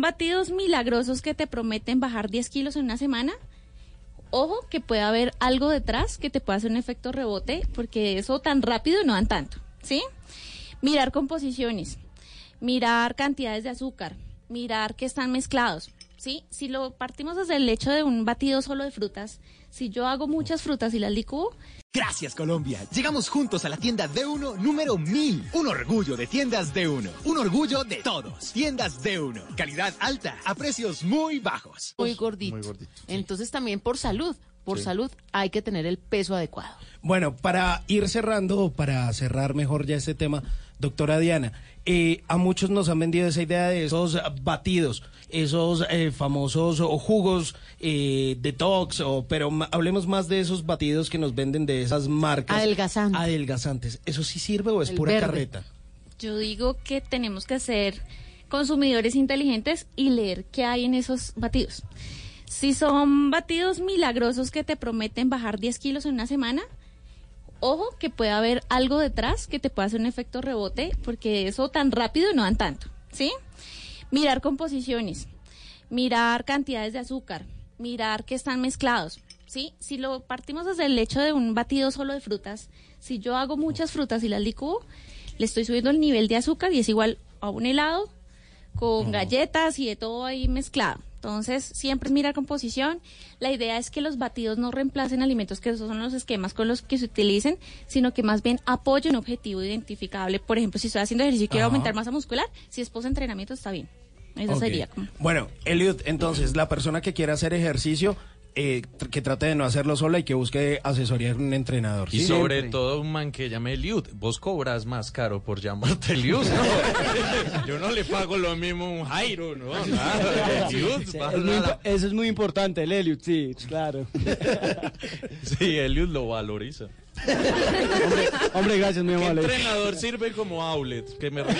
Batidos milagrosos que te prometen bajar 10 kilos en una semana. Ojo que puede haber algo detrás que te pueda hacer un efecto rebote, porque eso tan rápido no dan tanto, ¿sí? Mirar composiciones, mirar cantidades de azúcar, mirar que están mezclados, ¿sí? Si lo partimos desde el hecho de un batido solo de frutas, si yo hago muchas frutas y las licúo, Gracias Colombia. Llegamos juntos a la tienda D1 número 1000. Un orgullo de tiendas D1. Un orgullo de todos. Tiendas D1. Calidad alta a precios muy bajos. muy gordito. Entonces también por salud, por salud hay que tener el peso adecuado. Bueno, para ir cerrando, para cerrar mejor ya este tema, doctora Diana, eh, a muchos nos han vendido esa idea de esos batidos, esos eh, famosos o jugos eh, detox, o, pero ma- hablemos más de esos batidos que nos venden de esas marcas. Adelgazantes. Adelgazantes. ¿Eso sí sirve o es El pura verde. carreta? yo digo que tenemos que ser consumidores inteligentes y leer qué hay en esos batidos. Si son batidos milagrosos que te prometen bajar 10 kilos en una semana, ojo que puede haber algo detrás que te pueda hacer un efecto rebote, porque eso tan rápido no dan tanto, ¿sí? Mirar composiciones, mirar cantidades de azúcar, mirar que están mezclados, ¿sí? Si lo partimos desde el hecho de un batido solo de frutas, si yo hago muchas frutas y las licúo, le estoy subiendo el nivel de azúcar y es igual a un helado con galletas y de todo ahí mezclado. Entonces, siempre es mirar composición. La idea es que los batidos no reemplacen alimentos, que esos son los esquemas con los que se utilicen, sino que más bien apoyen un objetivo identificable. Por ejemplo, si estoy haciendo ejercicio y quiero aumentar masa muscular, si es post entrenamiento está bien. Eso sería como... Bueno, Eliud, entonces, la persona que quiera hacer ejercicio, eh, tr- que trate de no hacerlo sola y que busque asesoría de un entrenador. Y ¿sí? sobre todo un man que llame Eliud. Vos cobras más caro por llamarte Eliud, ¿no? Yo no le pago lo mismo a un Jairo, ¿no? Nada. Eliud, Sí, es muy eso es muy importante, el Elliot, sí, claro. Sí, Eliud lo valoriza. hombre, hombre, gracias, mi ¿Qué amable. entrenador sirve como outlet? Que me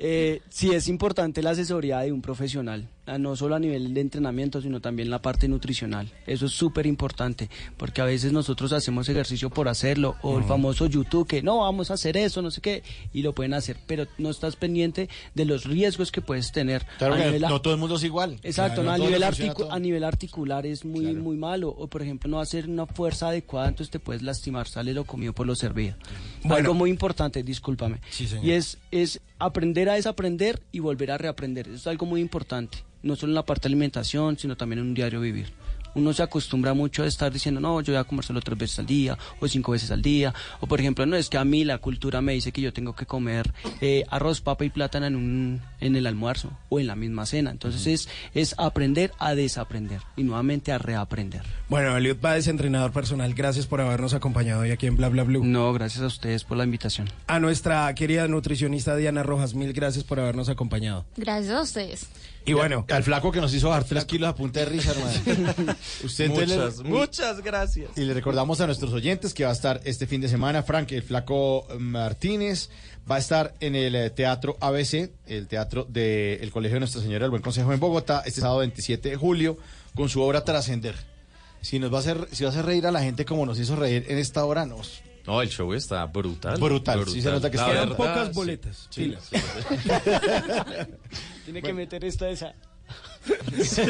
Eh, sí, es importante la asesoría de un profesional, ah, no solo a nivel de entrenamiento, sino también la parte nutricional. Eso es súper importante, porque a veces nosotros hacemos ejercicio por hacerlo, o el famoso YouTube que no, vamos a hacer eso, no sé qué, y lo pueden hacer, pero no estás pendiente de los riesgos que puedes tener. Claro a que nivel a- no todo el mundo es igual. Exacto, Claro, no, a, nivel articu- a nivel articular es muy Claro. muy malo. O por ejemplo, no hacer una fuerza adecuada, entonces te puedes lastimar, sale lo comido por lo servido. Bueno. Algo muy importante, discúlpame. Sí, señor. Y es, es aprender a desaprender y volver a reaprender. Eso es algo muy importante. No solo en la parte de alimentación, sino también en un diario vivir. Uno se acostumbra mucho a estar diciendo, no, yo voy a comer solo tres veces al día o cinco veces al día. O por ejemplo, no es que a mí la cultura me dice que yo tengo que comer eh, arroz, papa y plátano en, un, en el almuerzo o en la misma cena. Entonces es, es aprender a desaprender y nuevamente a reaprender. Bueno, Eliud Páez, entrenador personal, gracias por habernos acompañado hoy aquí en Bla Bla Blue. No, gracias a ustedes por la invitación. A nuestra querida nutricionista Diana Rojas, mil gracias por habernos acompañado. Gracias a ustedes. Y bueno, Al flaco que nos hizo bajar tres kilos a punta de risa, hermano. Usted le- Muchas, muchas gracias. Y le recordamos a nuestros oyentes que va a estar este fin de semana, Frank, el flaco Martínez, va a estar en el eh, Teatro ABC, el teatro del Colegio de Nuestra Señora del Buen Consejo en Bogotá, este sábado 27 de julio, con su obra Trascender. Si nos va a hacer, si va a hacer reír a la gente como nos hizo reír en esta hora, nos. No, el show está brutal. Brutal, sí se nota que quedan verdad, pocas boletas. Sí, pilas. sí, sí. Tiene que meter esta esa. Sí,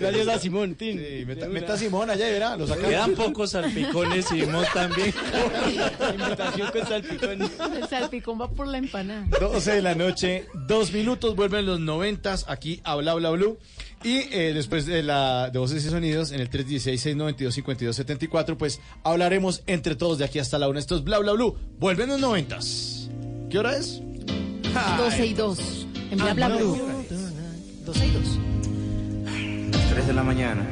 Gracias a Simón. tin. Sí, meta, a Simón allá y verá, lo. Quedan pocos salpicones y Simón también. Invitación con salpicón. El salpicón va por la empanada. 12 de la noche, dos minutos, vuelven los noventas aquí a Bla Bla Blue. Y eh, después de la de Voces y Sonidos, en el 316-692-5274, pues hablaremos entre todos de aquí hasta la una. Esto es Bla Bla Blue. Vuelven los noventas. ¿Qué hora es? 12 y 2. En bla bla blue. 12 y 2. 3 de la mañana.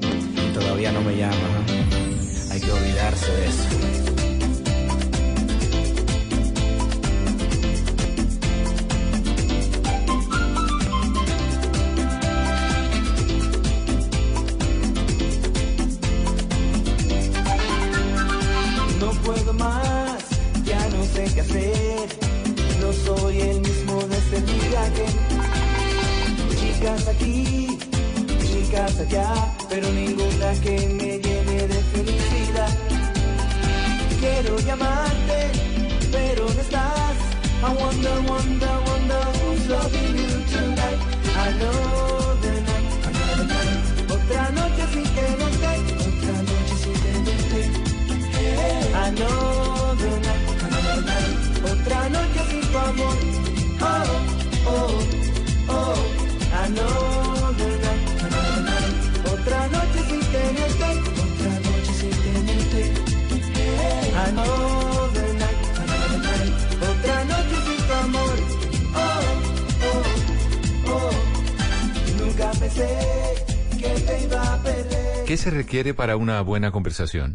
Y todavía no me llama. ¿ah? Hay que olvidarse de eso. Chicas aquí, chicas allá, pero ninguna que me llene de felicidad. Quiero llamarte, pero no estás. I wonder, wonder, wonder who's loving you tonight. Another night, another night. Another night. Otra noche sin night. Otra noche sin sin tenerte. Another night, another night. Otra noche sin tu amor. Oh, ¿Qué se requiere para una buena conversación?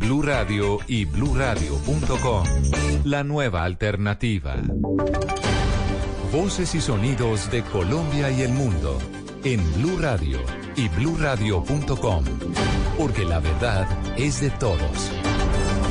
Blue Radio y bluradio.com. La nueva alternativa. Voces y sonidos de Colombia y el mundo en Blue Radio y bluradio.com, porque la verdad es de todos.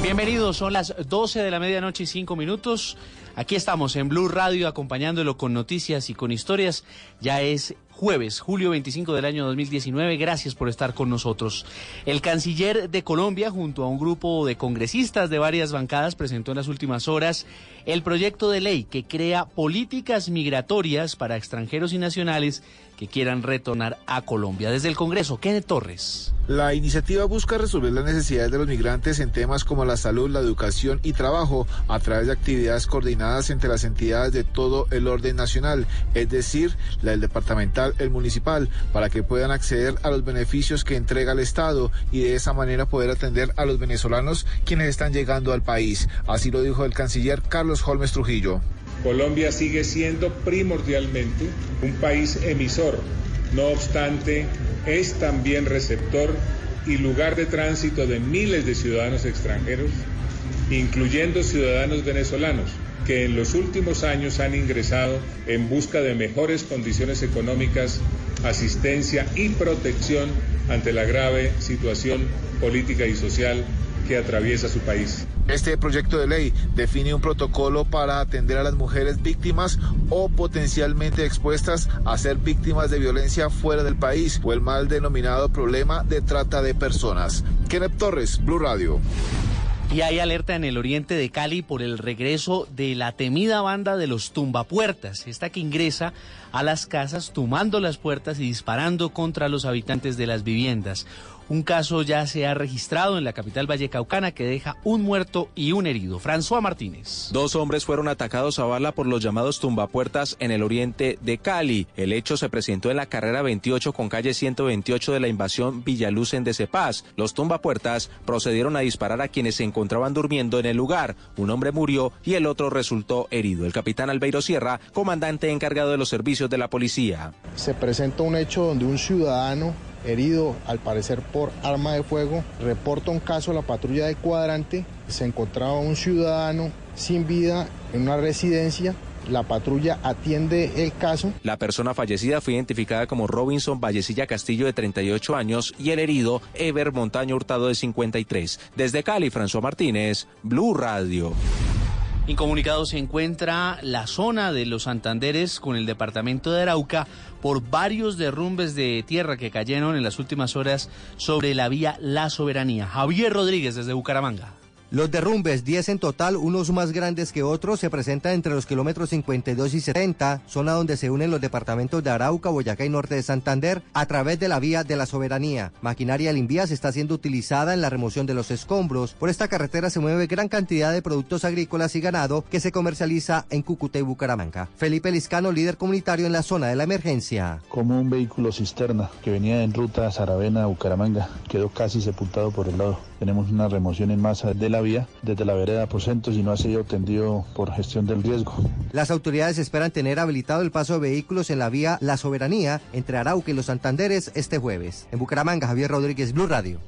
Bienvenidos, son las 12 de la medianoche y 5 minutos. Aquí estamos en Blue Radio acompañándolo con noticias y con historias. Ya es jueves, julio 25 del año 2019. Gracias por estar con nosotros. El canciller de Colombia, junto a un grupo de congresistas de varias bancadas, presentó en las últimas horas el proyecto de ley que crea políticas migratorias para extranjeros y nacionales que quieran retornar a Colombia. Desde el Congreso, Kenneth Torres. La iniciativa busca resolver las necesidades de los migrantes en temas como la salud, la educación y trabajo a través de actividades coordinadas entre las entidades de todo el orden nacional, es decir, la del departamental, el municipal, para que puedan acceder a los beneficios que entrega el Estado y de esa manera poder atender a los venezolanos quienes están llegando al país. Así lo dijo el canciller Carlos Holmes Trujillo. Colombia sigue siendo primordialmente un país emisor, no obstante, es también receptor y lugar de tránsito de miles de ciudadanos extranjeros, incluyendo ciudadanos venezolanos, que en los últimos años han ingresado en busca de mejores condiciones económicas, asistencia y protección ante la grave situación política y social que atraviesa su país. Este proyecto de ley define un protocolo para atender a las mujeres víctimas o potencialmente expuestas a ser víctimas de violencia fuera del país o el mal denominado problema de trata de personas. Kenneth Torres, Blue Radio. Y hay alerta en el oriente de Cali por el regreso de la temida banda de los tumbapuertas, esta que ingresa a las casas tumbando las puertas y disparando contra los habitantes de las viviendas. Un caso ya se ha registrado en la capital vallecaucana que deja un muerto y un herido. François Martínez. Dos hombres fueron atacados a bala por los llamados tumbapuertas en el oriente de Cali. El hecho se presentó en la carrera 28 con calle 128 de la invasión Villaluz en Decepaz. Los tumbapuertas procedieron a disparar a quienes se encontraban durmiendo en el lugar. Un hombre murió y el otro resultó herido. El capitán Albeiro Sierra, comandante encargado de los servicios de la policía. Se presenta un hecho donde un ciudadano herido al parecer por arma de fuego, reporta un caso a la patrulla de cuadrante, se encontraba un ciudadano sin vida en una residencia, la patrulla atiende el caso. La persona fallecida fue identificada como Robinson Vallecilla Castillo de 38 años y el herido Ever Montaño Hurtado de 53. Desde Cali, François Martínez, Blue Radio. Incomunicado se encuentra la zona de los Santanderes con el departamento de Arauca por varios derrumbes de tierra que cayeron en las últimas horas sobre la vía La Soberanía. Javier Rodríguez desde Bucaramanga. Los derrumbes, 10 en total, unos más grandes que otros, se presentan entre los kilómetros 52 y 70, zona donde se unen los departamentos de Arauca, Boyacá y Norte de Santander, a través de la vía de la soberanía. Maquinaria Limvías está siendo utilizada en la remoción de los escombros. Por esta carretera se mueve gran cantidad de productos agrícolas y ganado que se comercializa en Cúcuta y Bucaramanga. Felipe Liscano, líder comunitario en la zona de la emergencia. Como un vehículo cisterna que venía en ruta Saravena, Bucaramanga, quedó casi sepultado por el lado tenemos una remoción en masa de la vía desde la vereda Aposentos y no ha sido atendido por gestión del riesgo. Las autoridades esperan tener habilitado el paso de vehículos en la vía La Soberanía entre Arauca y Los Santanderes este jueves. En Bucaramanga, Javier Rodríguez, Blue Radio.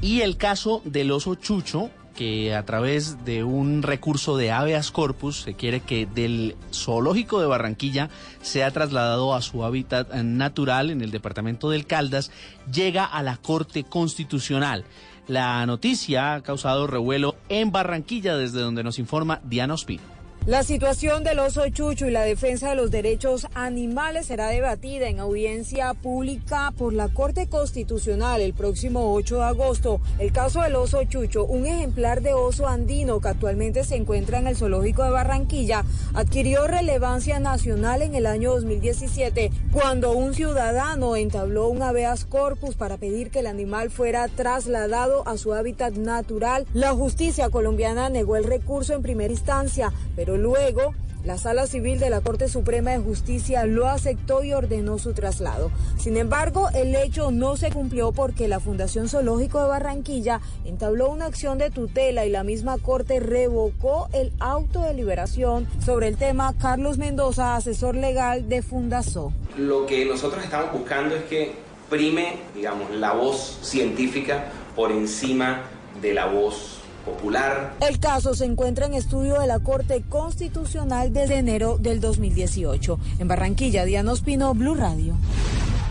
Y el caso del oso Chucho, que a través de un recurso de habeas corpus se quiere que del zoológico de Barranquilla sea trasladado a su hábitat natural en el departamento del Caldas, llega a la Corte Constitucional. La noticia ha causado revuelo en Barranquilla, desde donde nos informa Diana Ospino. La situación del oso chucho y la defensa de los derechos animales será debatida en audiencia pública por la Corte Constitucional el próximo 8 de agosto. El caso del oso chucho, un ejemplar de oso andino que actualmente se encuentra en el zoológico de Barranquilla, adquirió relevancia nacional en el año 2017 cuando un ciudadano entabló un habeas corpus para pedir que el animal fuera trasladado a su hábitat natural. La justicia colombiana negó el recurso en primera instancia, pero luego la Sala Civil de la Corte Suprema de Justicia lo aceptó y ordenó su traslado. Sin embargo, el hecho no se cumplió porque la Fundación Zoológico de Barranquilla entabló una acción de tutela y la misma Corte revocó el auto de liberación sobre el tema. Carlos Mendoza, asesor legal de Fundazo. Lo que nosotros estamos buscando es que prime, digamos, la voz científica por encima de la voz popular. El caso se encuentra en estudio de la Corte Constitucional desde enero del 2018. En Barranquilla, Diana Ospino, Blue Radio.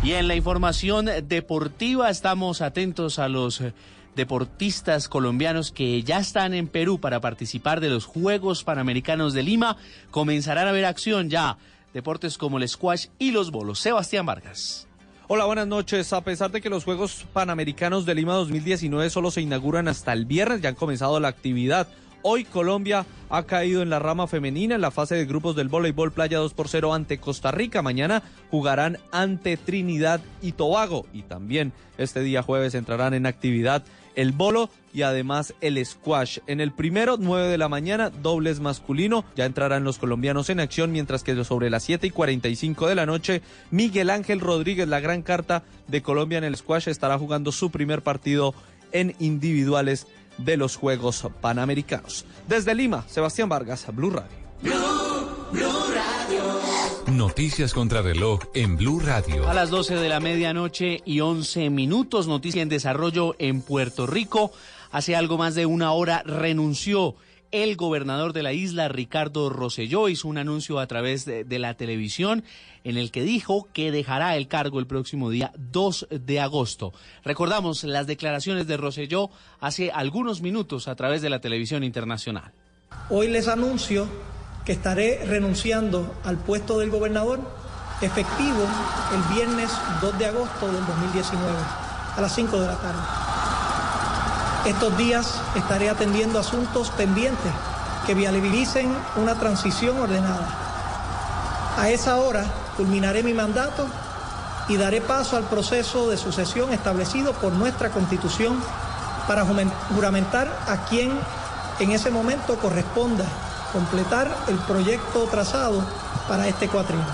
Y en la información deportiva estamos atentos a los eh, deportistas colombianos que ya están en Perú para participar de los Juegos Panamericanos de Lima. Comenzarán a ver acción ya. Deportes como el squash y los bolos. Sebastián Vargas. Hola, buenas noches. A pesar de que los Juegos Panamericanos de Lima 2019 solo se inauguran hasta el viernes, ya han comenzado la actividad. Hoy Colombia ha caído en la rama femenina en la fase de grupos del voleibol playa 2 por 0 ante Costa Rica. Mañana jugarán ante Trinidad y Tobago. Y también este día jueves entrarán en actividad el bolo y además el squash. En el primero, 9 de la mañana, dobles masculino. Ya entrarán los colombianos en acción, mientras que sobre las 7 y 45 de la noche, Miguel Ángel Rodríguez, la gran carta de Colombia en el squash, estará jugando su primer partido en individuales de los Juegos Panamericanos. Desde Lima, Sebastián Vargas, Blue Radio. Noticias contra reloj en Blue Radio. A las 12 de la medianoche y 11 minutos, noticia en desarrollo en Puerto Rico. Hace algo más de una hora renunció el gobernador de la isla, Ricardo Rosselló, hizo un anuncio a través de, de, la televisión en el que dijo que dejará el cargo el próximo día 2 de agosto. Recordamos las declaraciones de Rosselló hace algunos minutos a través de la televisión internacional. Hoy les anuncio que estaré renunciando al puesto del gobernador efectivo el viernes 2 de agosto del 2019 a las 5 de la tarde. Estos días estaré atendiendo asuntos pendientes que viabilicen una transición ordenada. A esa hora culminaré mi mandato y daré paso al proceso de sucesión establecido por nuestra Constitución para juramentar a quien en ese momento corresponda completar el proyecto trazado para este cuatrienio.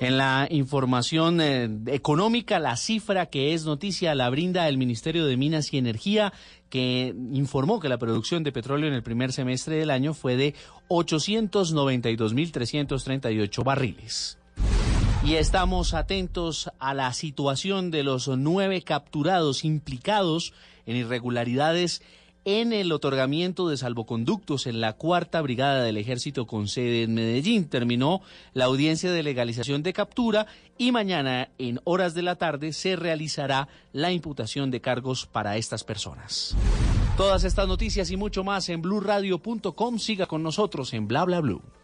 En la información eh, económica, la cifra que es noticia la brinda el Ministerio de Minas y Energía, que informó que la producción de petróleo en el primer semestre del año fue de 892.338 barriles. Y estamos atentos a la situación de los nueve capturados implicados en irregularidades en el otorgamiento de salvoconductos en la cuarta brigada del ejército con sede en Medellín. Terminó la audiencia de legalización de captura y mañana en horas de la tarde se realizará la imputación de cargos para estas personas. Todas estas noticias y mucho más en blurradio.com. Siga con nosotros en bla bla blue.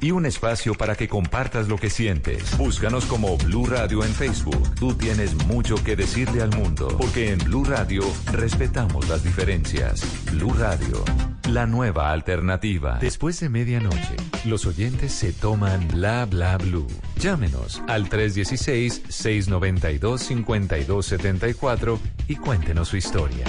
y un espacio para que compartas lo que sientes. Búscanos como Blue Radio en Facebook. Tú tienes mucho que decirle al mundo, porque en Blue Radio respetamos las diferencias. Blue Radio, la nueva alternativa. Después de medianoche, los oyentes se toman bla bla blue. Llámenos al 316-692-5274 y cuéntenos su historia.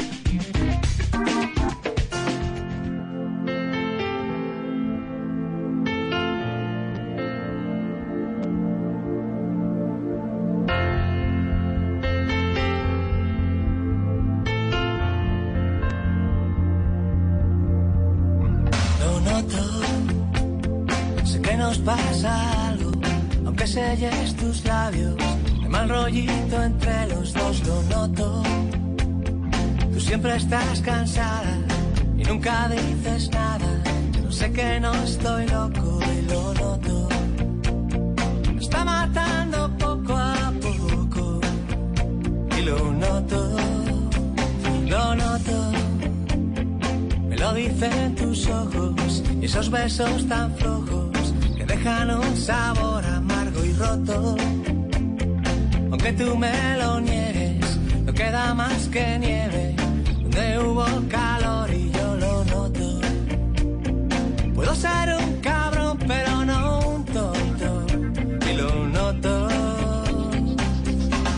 Sé que nos pasa algo, aunque selles tus labios, de mal rollito entre los dos lo noto. Tú siempre estás cansada y nunca dices nada, no sé que no estoy loco y lo noto. Me está matando lo dicen tus ojos esos besos tan flojos que dejan un sabor amargo y roto. Aunque tú me lo niegues, no queda más que nieve donde hubo calor y yo lo noto. Puedo ser un cabrón, pero no un tonto y lo noto.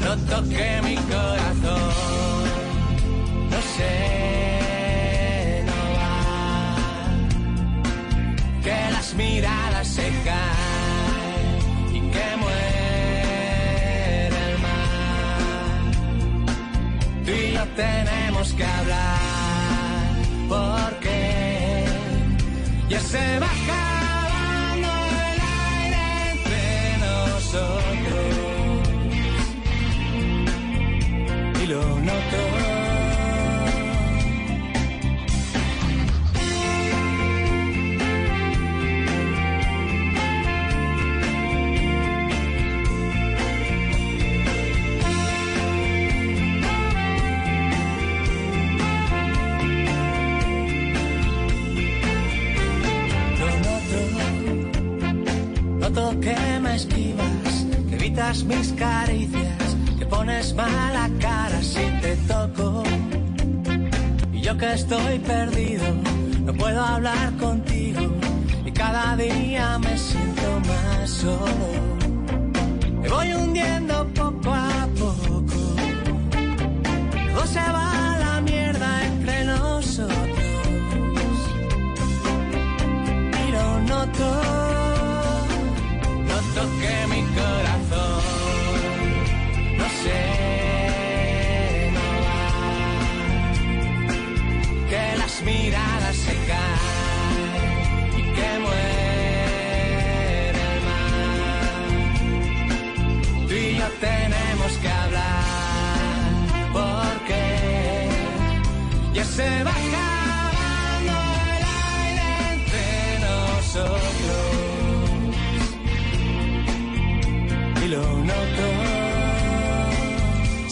Noto que mi tenemos que hablar porque ya se va mis caricias, que pones mala cara si te toco. Y yo que estoy perdido, no puedo hablar contigo, y cada día me siento más solo. Me voy hundiendo poco a poco, todo se va la mierda entre nosotros y lo noto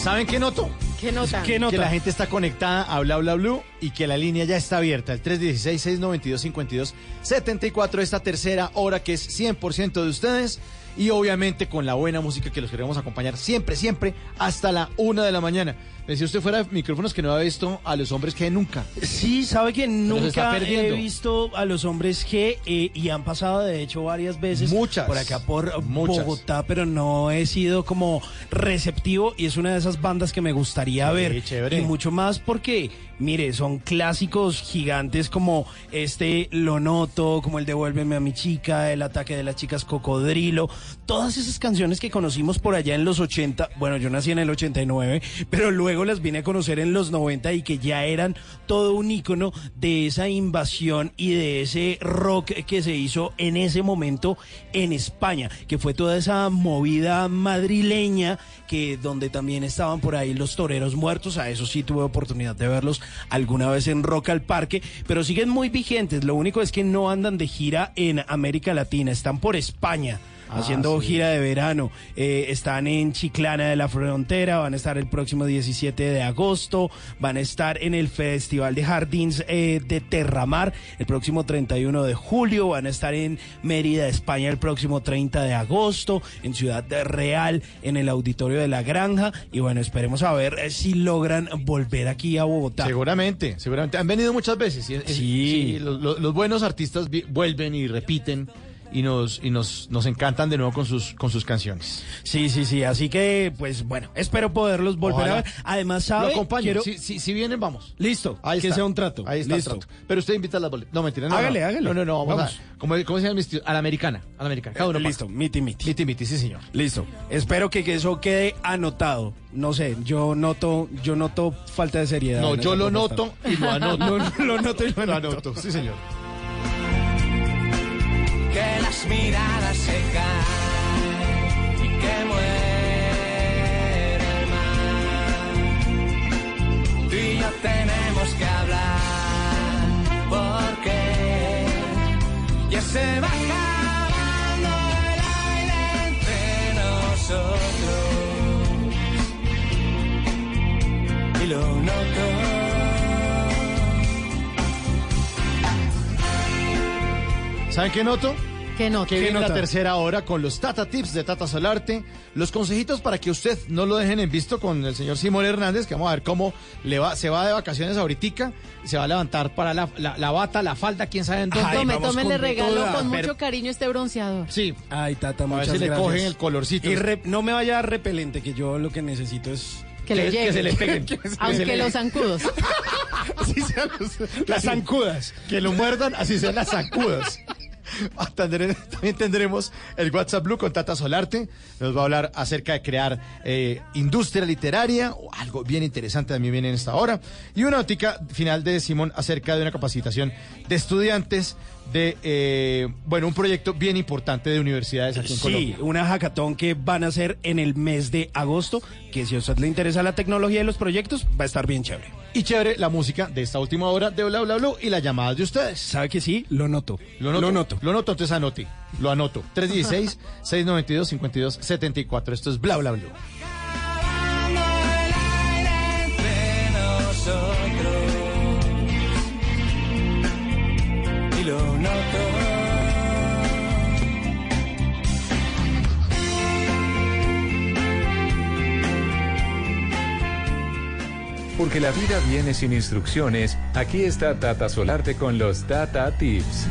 ¿Saben qué noto? ¿Qué nota? Que la gente está conectada a Bla Bla Blue y que la línea ya está abierta. El 316-692-5274, esta tercera hora que es 100% de ustedes. Y obviamente con la buena música que los queremos acompañar siempre, siempre, hasta la una de la mañana. Decía usted fuera de micrófonos que no había visto a los hombres que nunca. Sí, sabe que nunca he visto a los hombres G eh, y han pasado de hecho varias veces Muchas. por acá por Muchas. Bogotá, pero no he sido como receptivo y es una de esas bandas que me gustaría Sí, ver chévere. y mucho más porque mire, son clásicos gigantes como este Lo Noto, como el Devuélveme a mi chica, El ataque de las chicas Cocodrilo, todas esas canciones que conocimos por allá en los 80, bueno, yo nací en el 89, pero luego las vine a conocer en los 90 y que ya eran todo un ícono de esa invasión y de ese rock que se hizo en ese momento en España, que fue toda esa movida madrileña que donde también estaban por ahí los toreros muertos, a eso sí tuve oportunidad de verlos alguna vez en Rock al Parque, pero siguen muy vigentes, lo único es que no andan de gira en América Latina, están por España. Ah, haciendo sí. gira de verano. Eh, están en Chiclana de la Frontera, van a estar el próximo 17 de agosto, van a estar en el Festival de Jardins eh, de Terramar el próximo 31 de julio, van a estar en Mérida, España el próximo 30 de agosto, en Ciudad Real, en el Auditorio de la Granja, y bueno, esperemos a ver eh, si logran volver aquí a Bogotá. Seguramente, seguramente. Han venido muchas veces. Sí. lo- lo- los buenos artistas vuelven y repiten y nos y nos, nos encantan de nuevo con sus con sus canciones. Sí, sí, sí, así que pues bueno, espero poderlos volver Ojalá. a ver. Además, ¿sabe? Lo acompaño. Quiero- Si, si, si vienen, vamos. Listo, Ahí que está. sea un trato. Ahí está Listo. el trato. Pero usted invita a las boletas. No, mentira. No, Hágale, no. hágale. No, no, no. Vamos, Vamos. a. ¿Cómo, cómo se llama? A la americana. A la americana. Cada uno Eh. Listo, miti miti. Miti, miti, sí, señor. Listo. Espero que, eso quede anotado. No sé, yo noto, yo noto falta de seriedad. No, yo lo noto y lo anoto. No, no, lo noto y lo Lo anoto. anoto, sí, señor. Que las miradas se caen y que muere el mar. Tú y yo tenemos que hablar porque ya se va acabando el aire entre nosotros. Y lo noto. ¿Saben qué noto? ¿Qué nota? Que viene la tercera hora con los Tata Tips de Tata Solarte, los consejitos para que usted no lo dejen en visto con el señor Simón Hernández, que vamos a ver cómo le va, se va de vacaciones ahorita, se va a levantar para la, la- la bata, la falda, quién sabe en dónde. Ay, Tome, tome, le regalo toda. con mucho cariño este bronceador. Sí, Ay, Tata, a ver muchas si le gracias. cogen el colorcito. Y re- no me vaya repelente, que yo lo que necesito es... Que le llegue. se le peguen. Que se- Aunque le- los zancudos. Así sean los- Las zancudas. Que lo muerdan, así sean las zancudas. Ah, También tendremos el WhatsApp Blue con Tata Solarte. Nos va a hablar acerca de crear eh, industria literaria, o algo bien interesante también viene en esta hora. Y una notica final de Simón acerca de una capacitación de estudiantes de, eh, bueno, un proyecto bien importante de universidades aquí en Sí, Colombia. una hackathon que van a hacer en el mes de agosto, que si a usted le interesa la tecnología y los proyectos, va a estar bien chévere. Y chévere la música de esta última hora de Bla Bla Bla y las llamadas de ustedes. ¿Sabe que sí? Lo noto. Lo noto. Lo noto. Lo noto, entonces anote. Lo anoto. 316-692-5274. Esto es Bla Bla Bla. Porque la vida viene sin instrucciones, aquí está Tata Solarte con los Tata Tips.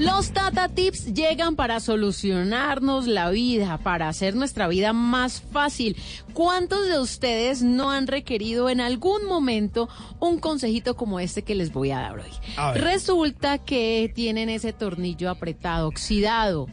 Los Tata Tips llegan para solucionarnos la vida, para hacer nuestra vida más fácil. ¿Cuántos de ustedes no han requerido en algún momento un consejito como este que les voy a dar hoy? A. Resulta que tienen ese tornillo apretado, oxidado.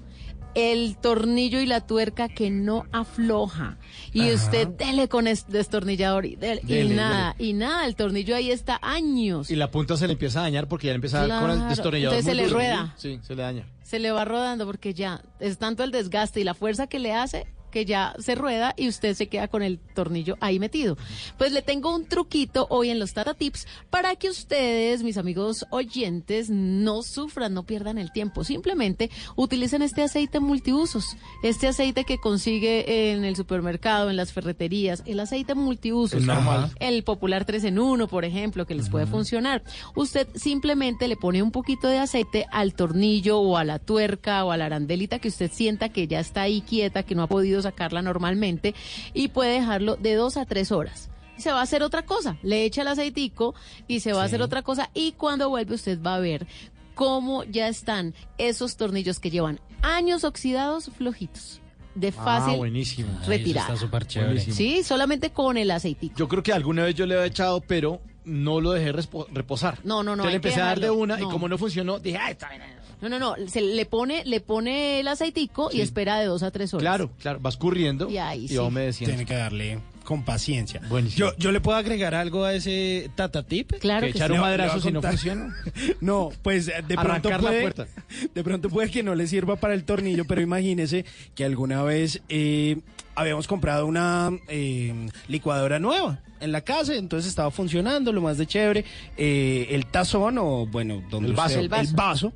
El tornillo y la tuerca que no afloja. Y Ajá. usted dele con este destornillador y, dele, y Dele, nada, y nada, el tornillo ahí está años. Y la punta se le empieza a dañar porque ya le empieza a dar con Claro, el destornillador. entonces muy se le rueda. Sí, se le daña. se le va rodando porque ya es tanto el desgaste y la fuerza que le hace que ya se rueda y usted se queda con el tornillo ahí metido. Pues le tengo un truquito hoy en los Tata Tips para que ustedes, mis amigos oyentes, no sufran, no pierdan el tiempo. Simplemente utilicen este aceite multiusos, este aceite que consigue en el supermercado, en las ferreterías, el aceite multiusos. El normal. El popular 3 en 1, por ejemplo, que les puede funcionar. Usted simplemente le pone un poquito de aceite al tornillo o a la tuerca o a la arandelita que usted sienta que ya está ahí quieta, que no ha podido sacarla normalmente y puede dejarlo de dos a tres horas. Se va a hacer otra cosa, le echa el aceitico y se va a hacer otra cosa y cuando vuelve usted va a ver cómo ya están esos tornillos que llevan años oxidados flojitos, de fácil Ah, buenísimo. retirada. súper chévere. Buenísimo. Sí, solamente con el aceitico. Yo creo que alguna vez yo le había echado, pero no lo dejé reposar. No, no, no, hay le empecé a dar de una y como no funcionó, dije, ah, está bien. No, no, no, se le pone, le pone el aceitico y Sí. espera de dos a tres horas. Claro, claro, vas corriendo Y ahí sí. va humedeciendo. Tiene que darle con paciencia. Buenísimo. Yo, yo le puedo agregar algo a ese Tata Tip. Claro que que echar sí. un madrazo si no funciona. No, pues eh, de pronto Arrancar la puede, puerta. de pronto puede que no le sirva para el tornillo, pero imagínese que alguna vez eh, habíamos comprado una eh, licuadora nueva en la casa, entonces estaba funcionando lo más de chévere. Eh, el tazón o bueno, donde El vaso. El vaso. el vaso,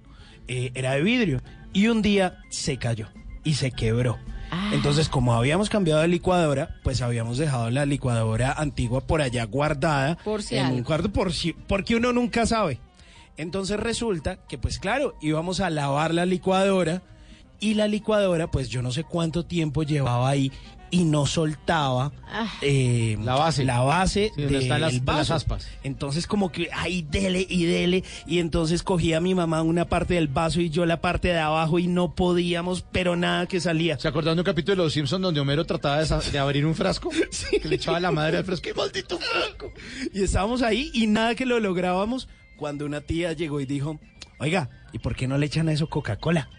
eh, era de vidrio y un día se cayó y se quebró. Ah. Entonces, como habíamos cambiado de licuadora, pues habíamos dejado la licuadora antigua por allá guardada Por si en algo. un cuarto por si, porque uno nunca sabe. Entonces resulta que, pues claro, íbamos a lavar la licuadora y la licuadora, pues yo no sé cuánto tiempo llevaba ahí y no soltaba Ah. eh, la base, la base Sí, donde están las- de aspas. Entonces como que ahí dele y dele y entonces cogía a mi mamá una parte del vaso y yo la parte de abajo y no podíamos, pero nada que salía. ¿Se acordaron de un capítulo de Los Simpsons donde Homero trataba de, de abrir un frasco? Que le echaba la madre al frasco. ¡Qué maldito frasco! Y estábamos ahí y nada que lo lográbamos cuando una tía llegó y dijo, oiga, ¿y por qué no le echan a eso Coca-Cola?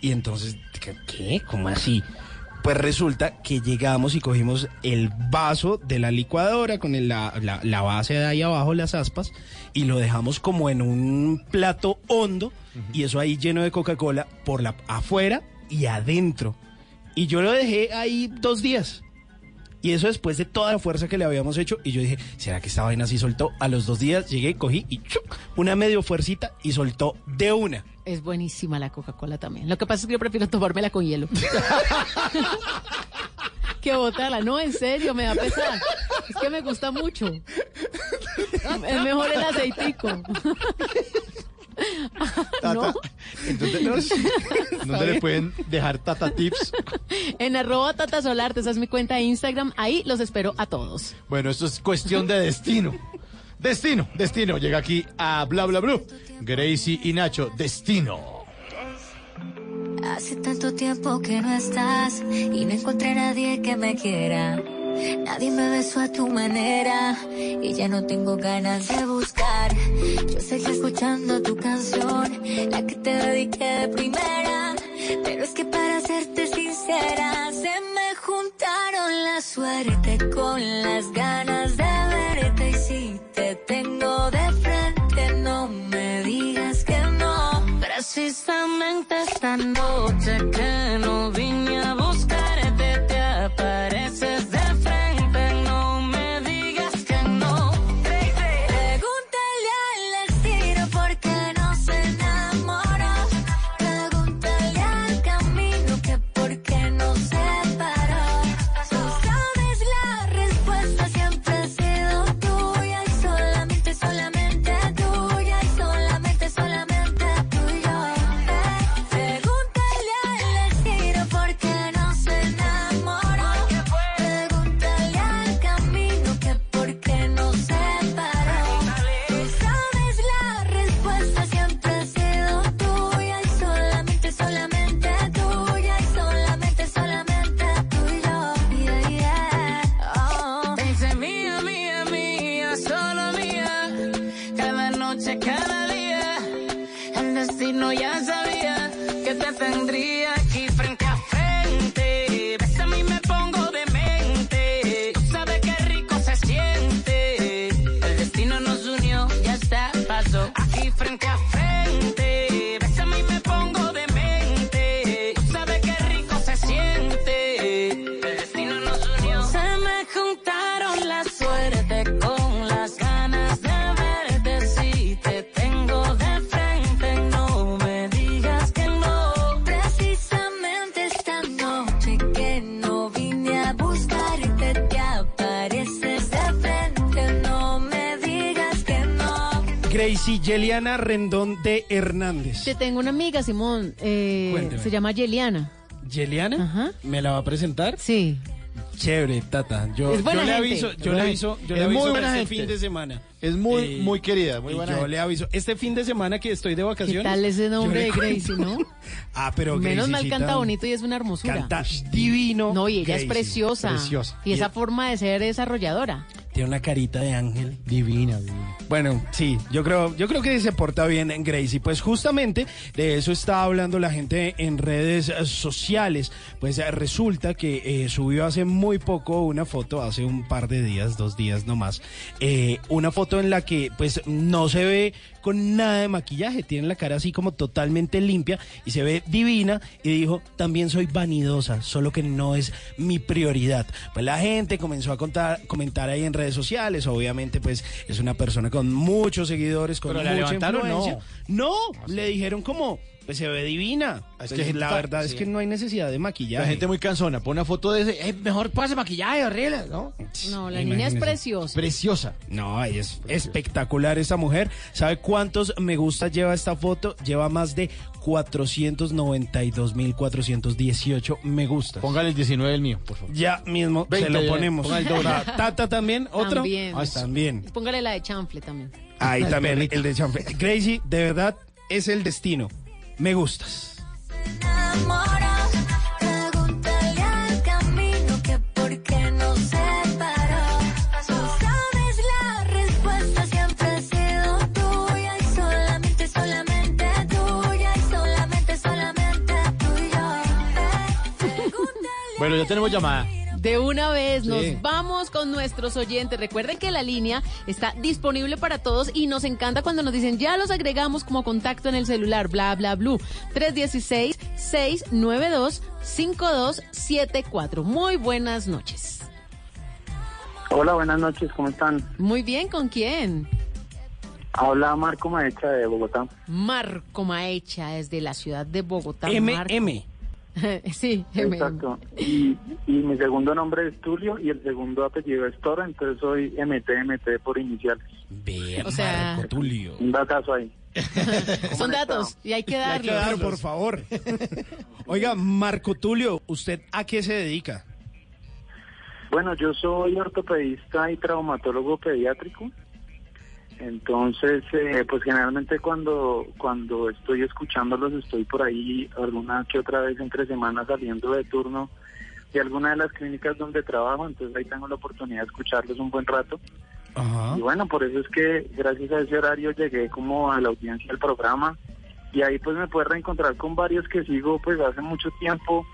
Y entonces, ¿qué? ¿qué? ¿Cómo así? Pues resulta que llegamos y cogimos el vaso de la licuadora con la, base de ahí abajo, las aspas, y lo dejamos como en un plato hondo, y eso ahí lleno de Coca-Cola por la afuera y adentro. Y yo lo dejé ahí dos días. Y eso después de toda la fuerza que le habíamos hecho. Y yo dije, ¿será que esta vaina sí soltó? A los dos días llegué, cogí y ¡chuc! una medio fuercita y soltó de una. Es buenísima la Coca-Cola también. Lo que pasa es que yo prefiero tomármela con hielo. que botarla. No, en serio, me da pesar. Es que me gusta mucho. Es mejor el aceitico. ¿No? Entonces, ¿dónde le pueden dejar Tata Tips? En arroba Tata Solarte, esa es mi cuenta de Instagram. Ahí los espero a todos. Bueno, esto es cuestión de destino. Destino, destino. Llega aquí a Bla Bla Blue. Gracie y Nacho, destino. Hace tanto tiempo que no estás y no encontré a nadie que me quiera. Nadie me besó a tu manera y ya no tengo ganas de buscar. Yo seguí escuchando tu canción, la que te dediqué de primera. Pero es que para serte sincera, se me juntaron la suerte con las ganas de verte. Te tengo de frente, no me digas que no. Precisamente esta noche que no vine a Gracie Yeliana Rendón de Hernández. Te tengo una amiga, Simón. eh, Cuénteme. se llama Yeliana. ¿Yeliana? ¿Me la va a presentar? Sí. Chévere, Tata. Yo, Es buena yo le gente. aviso, yo le aviso, yo le Es muy aviso buena este gente. fin de semana. Es muy, muy querida, muy buena Yo gente. le aviso, este fin de semana que estoy de ¿Qué vacaciones. tal ese nombre le de. Gracie, no? Ah, pero Menos mal canta bonito y es una hermosura. Canta divino. No, y ella Gracie, es preciosa. preciosa. Y esa forma de ser desarrolladora. Tiene una carita de ángel divina, Bueno, sí, yo creo, yo creo que se porta bien en Gracie. Pues justamente de eso está hablando la gente en redes sociales. Pues resulta que eh, subió hace muy poco una foto, hace un par de días, dos días nomás, eh, una foto en la que pues no se ve con nada de maquillaje, tiene la cara así como totalmente limpia y se ve divina y dijo, también soy vanidosa, solo que no es mi prioridad. Pues la gente comenzó a contar, comentar ahí en redes sociales, obviamente pues es una persona con muchos seguidores, con Pero la mucha levantaron, influencia. no. No, le dijeron como, pues se ve divina. Es Pues, que la verdad es que no hay necesidad de maquillaje. La gente muy cansona, pone una foto de ese, "Eh, mejor pase maquillaje, horrible, ¿no? No, la niña es preciosa. Preciosa. No, ella es espectacular esta mujer. ¿Sabe cuántos me gusta lleva esta foto? Lleva más de 492.418 me gusta. Póngale el 19 del mío, por favor. Ya mismo 20, se lo ponemos. el doble. Tata también, otro. También. Ah, también. Póngale la de chanfle también. Ahí también el de chanfle. Gracie, de verdad es el destino. Me gustas. Bueno, ya tenemos llamada. De una vez nos vamos con nuestros oyentes. Recuerden que la línea está disponible para todos y nos encanta cuando nos dicen ya los agregamos como contacto en el celular, bla, bla, blue. 316-692-5274. Muy buenas noches. Hola, buenas noches, ¿cómo están? Muy bien, ¿con quién? Habla Marco Maecha de Bogotá. Marco Maecha, desde la ciudad de Bogotá. Marco. MM. sí. Exacto. Y, y mi segundo nombre es Tulio y el segundo apellido es Toro, entonces soy MTMT por iniciales. O sea- Marco Tulio. Un datazo ahí. Son datos y hay que Hay que darlos. darlo, por favor. Oiga, Marco Tulio, ¿usted a qué se dedica? Bueno, yo soy ortopedista y traumatólogo pediátrico. Entonces, eh, pues generalmente cuando cuando estoy escuchándolos estoy por ahí alguna que otra vez entre semanas saliendo de turno de alguna de las clínicas donde trabajo, entonces ahí tengo la oportunidad de escucharlos un buen rato. Y bueno, por eso es que gracias a ese horario llegué como a la audiencia del programa y ahí pues me puedo reencontrar con varios que sigo pues hace mucho tiempo,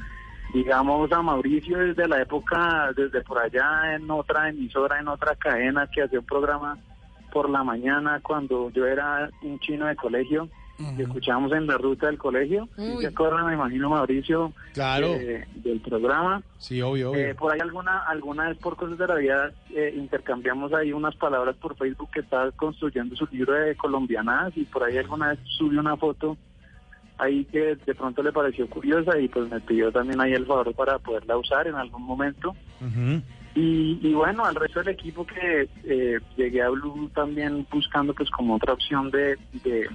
digamos a Mauricio desde la época, desde por allá en otra emisora, en otra cadena que hacía un programa por la mañana cuando yo era un chino de colegio y escuchábamos en la ruta del colegio. ¿Sí Uy. ¿Se acuerdan, me imagino, Mauricio? Claro. eh, del programa. Sí, obvio, obvio. Eh, por ahí alguna alguna vez por cosas de la vida eh, intercambiamos ahí unas palabras por Facebook que estaba construyendo su libro de colombianadas y por ahí alguna vez subió una foto ahí que de pronto le pareció curiosa y pues me pidió también ahí el favor para poderla usar en algún momento. Y, y bueno, al resto del equipo que eh, llegué a Blue también buscando pues como otra opción de, de,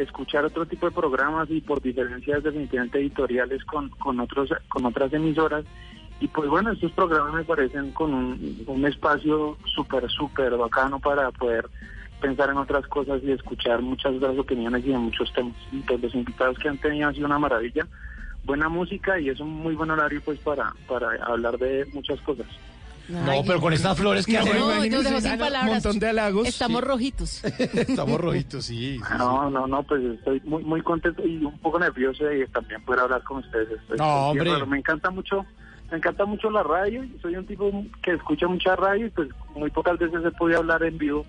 escuchar otro tipo de programas y por diferencias definitivamente editoriales con, con, otros, con otras emisoras. Y pues bueno, estos programas me parecen con un, un espacio súper, súper bacano para poder pensar en otras cosas y escuchar muchas otras opiniones y de muchos temas. Pues los invitados que han tenido han sido una maravilla. Buena música y es un muy buen horario pues para, para hablar de muchas cosas. No, pero con estas flores que No, sin palabras. montón de halagos. Estamos rojitos. Estamos rojitos, sí. sí, No, no, no, pues estoy muy muy contento y un poco nervioso de también poder hablar con ustedes. Estoy- No, hombre. raro. Me encanta mucho, me encanta mucho la radio. Soy un tipo que escucha mucha radio y pues muy pocas veces he podido hablar en vivo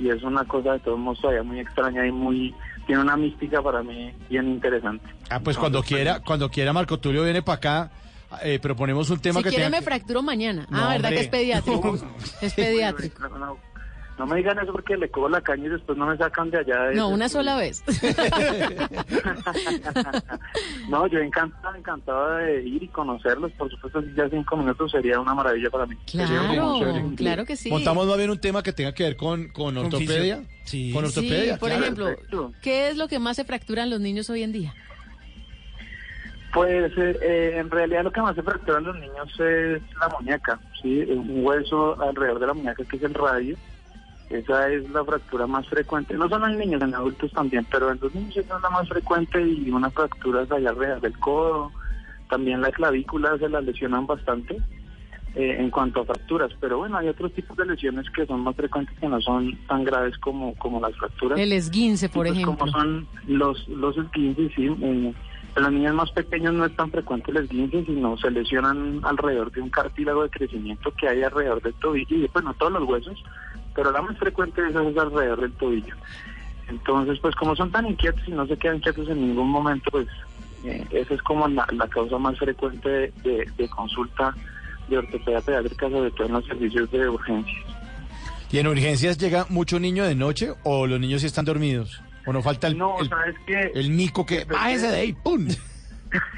y es una cosa de todos modos todavía muy extraña y muy tiene una mística para mí bien interesante. Ah, pues cuando quiera, cuando quiera Marco Tulio viene para acá, eh, proponemos un tema Si que quiere tenga me fracturo mañana. No, ah, ¿verdad hombre. que es pediátrico? es pediátrico. No, me digan eso porque le cojo la caña y después no me sacan de allá. de- No, una sola vez. No, yo encantado, encantado de ir y conocerlos. Por supuesto, si ya cinco minutos sería una maravilla para mí. Claro, claro que sí. Montamos más bien un tema que tenga que ver con, con ortopedia. fisio- sí. Con ortopedia. Sí, por claro. ejemplo, ¿qué es lo que más se fracturan los niños hoy en día? Pues eh, eh, en realidad lo que más se fracturan los niños es la muñeca, ¿sí? Un hueso alrededor de la muñeca que es el radio. Esa es la fractura más frecuente, no solo en niños, en adultos también, pero en los niños esa es la más frecuente y unas fracturas allá alrededor del codo. También las clavículas se las lesionan bastante eh, en cuanto a fracturas, pero bueno, hay otros tipos de lesiones que son más frecuentes que no son tan graves como, como las fracturas. El esguince, por pues, ejemplo. Como son los, los esguinces, sí. eh, en los niños más pequeños no es tan frecuente el esguince, sino se lesionan alrededor de un cartílago de crecimiento que hay alrededor del tobillo y bueno, todos los huesos, pero la más frecuente de esas es alrededor del tobillo. Entonces, pues como son tan inquietos y no se quedan quietos en ningún momento, pues eh, esa es como la, la causa más frecuente de, de- de consulta de ortopedia pediátrica, sobre todo en los servicios de urgencias. ¿Y en urgencias llega mucho niño de noche o los niños sí están dormidos? ¿O no falta el, No, el, sabes que el mico que... ¡Bájese de ahí! ¡Pum!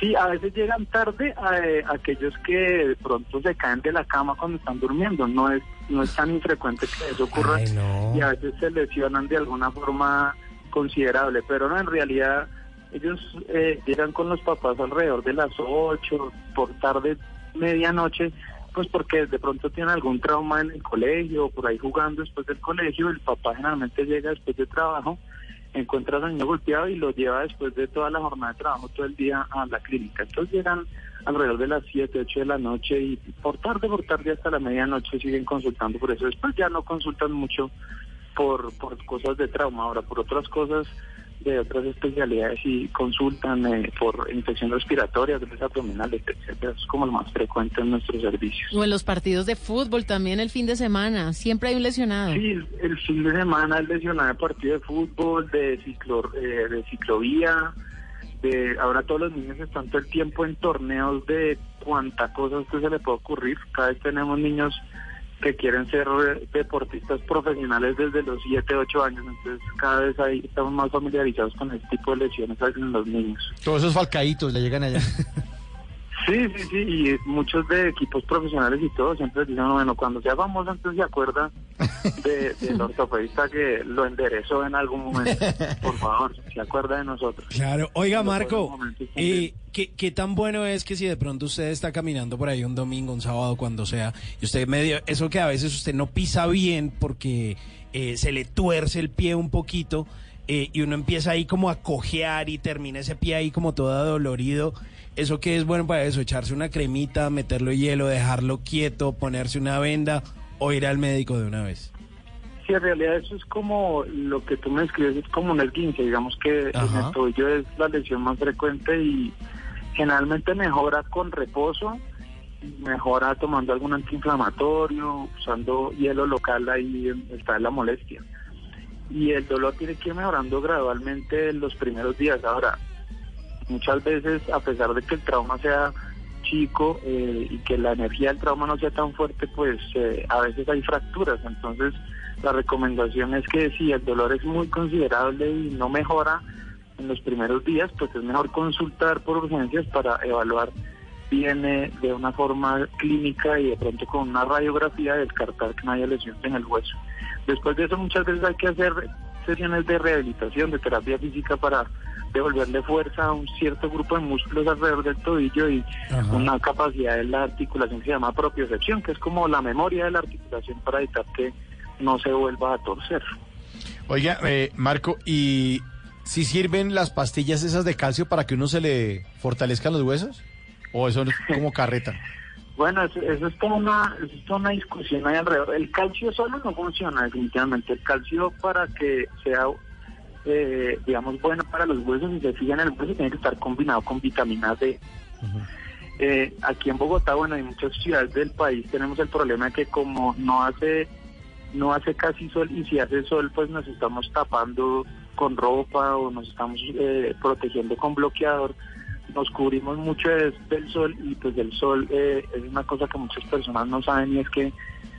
Sí, a veces llegan tarde eh, aquellos que de pronto se caen de la cama cuando están durmiendo. No es no es tan infrecuente que eso ocurra Ay, no. y a veces se lesionan de alguna forma considerable, pero no, en realidad ellos eh, llegan con los papás alrededor de las 8, por tarde, medianoche, pues porque de pronto tienen algún trauma en el colegio o por ahí jugando después del colegio, el papá generalmente llega después de trabajo encuentra al niño golpeado y lo lleva después de toda la jornada de trabajo todo el día a la clínica. Entonces llegan alrededor de las 7, 8 de la noche y por tarde, por tarde hasta la medianoche siguen consultando por eso. Después ya no consultan mucho por, por cosas de trauma, ahora por otras cosas de otras especialidades y consultan eh, por infección respiratoria, dolores abdominales, etcétera. Es como lo más frecuente en nuestros servicios. O en los partidos de fútbol también el fin de semana. Siempre hay un lesionado. Sí, el, el fin de semana es lesionado de partido de fútbol, de, ciclo, eh, de ciclovía, de ahora todos los niños están todo el tiempo en torneos de cuánta cosa a usted se le puede ocurrir. Cada vez tenemos niños que quieren ser eh, deportistas profesionales desde los 7, 8 años, entonces cada vez ahí estamos más familiarizados con este tipo de lesiones en los niños. Todos esos falcaditos le llegan allá. Sí, sí, sí, y muchos de equipos profesionales y todo siempre dicen, bueno, cuando sea famoso entonces se acuerda de, del ortopedista que lo enderezó en algún momento. Por favor, se acuerda de nosotros. Claro, oiga Marco, ¿qué, qué tan bueno es que si de pronto usted está caminando por ahí un domingo, un sábado, cuando sea, y usted medio, eso que a veces usted no pisa bien porque eh, se le tuerce el pie un poquito eh, y uno empieza ahí como a cojear y termina ese pie ahí como todo dolorido. ¿Eso qué es bueno para eso? ¿Echarse una cremita, meterlo hielo, dejarlo quieto, ponerse una venda o ir al médico de una vez? Sí, en realidad eso es como lo que tú me escribes, es como un esguince, digamos que en el tobillo es la lesión más frecuente y generalmente mejora con reposo, mejora tomando algún antiinflamatorio, usando hielo local, ahí está la molestia. Y el dolor tiene que ir mejorando gradualmente en los primeros días. Ahora, muchas veces, a pesar de que el trauma sea chico eh, y que la energía del trauma no sea tan fuerte, pues eh, a veces hay fracturas. Entonces, la recomendación es que si el dolor es muy considerable y no mejora en los primeros días, pues es mejor consultar por urgencias para evaluar bien eh, de una forma clínica y de pronto con una radiografía descartar que no haya lesiones en el hueso. Después de eso muchas veces hay que hacer sesiones de rehabilitación, de terapia física para devolverle fuerza a un cierto grupo de músculos alrededor del tobillo y Ajá. una capacidad de la articulación que se llama propiocepción, que es como la memoria de la articulación para evitar que no se vuelva a torcer. Oiga, eh, Marco, ¿y si sirven las pastillas esas de calcio para que uno se le fortalezcan los huesos? ¿O eso es como carreta? Bueno, eso, eso es toda una, eso es toda una discusión ahí alrededor. El calcio solo no funciona definitivamente. El calcio para que sea, eh, digamos, bueno para los huesos y se fija en el hueso tiene que estar combinado con vitamina D. Eh, aquí en Bogotá, bueno, en muchas ciudades del país tenemos el problema de que como no hace no hace casi sol y si hace sol pues nos estamos tapando con ropa o nos estamos eh, protegiendo con bloqueador nos cubrimos mucho de- del sol y pues el sol eh, es una cosa que muchas personas no saben y es que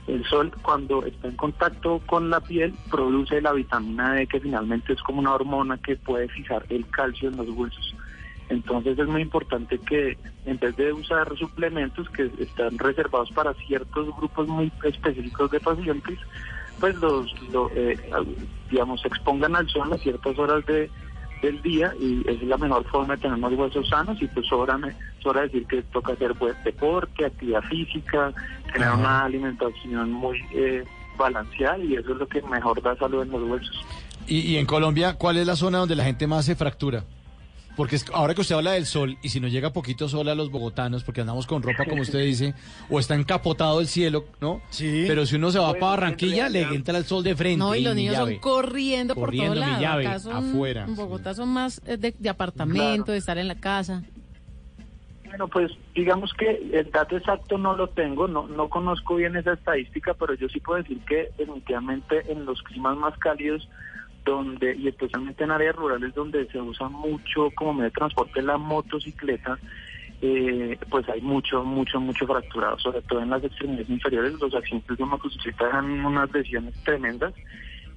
el sol cuando está en contacto con la piel produce la vitamina D que finalmente es como una hormona que puede fijar el calcio en los huesos. Entonces es muy importante que en vez de usar suplementos que están reservados para ciertos grupos muy específicos de pacientes, pues los, lo, eh, digamos, expongan al sol a ciertas horas de, del día y es la mejor forma de tener unos huesos sanos y pues sobra, me- sobra decir que toca hacer buen deporte, actividad física, tener Ajá. una alimentación muy eh, balanceada y eso es lo que mejor da salud en los huesos. Y, y en Colombia, ¿cuál es la zona donde la gente más se fractura? Porque es- ahora que usted habla del sol, y si nos llega poquito sol a los bogotanos, porque andamos con ropa, como usted dice, o está encapotado el cielo, ¿no? Sí. Pero si uno se va Bueno, para Barranquilla, le entra el sol de frente. No, y los niños son llave. corriendo, Corriendo, por todos lados. afuera, En Bogotá son más eh, de, de apartamento, Claro. de estar en la casa. Bueno, pues digamos que el dato exacto no lo tengo, no, no conozco bien esa estadística, pero yo sí puedo decir que definitivamente en los climas más cálidos, donde y especialmente en áreas rurales donde se usa mucho como medio de transporte la motocicleta, eh, pues hay mucho, mucho, mucho fracturado, sobre todo en las extremidades inferiores. Los accidentes de motocicleta dan unas lesiones tremendas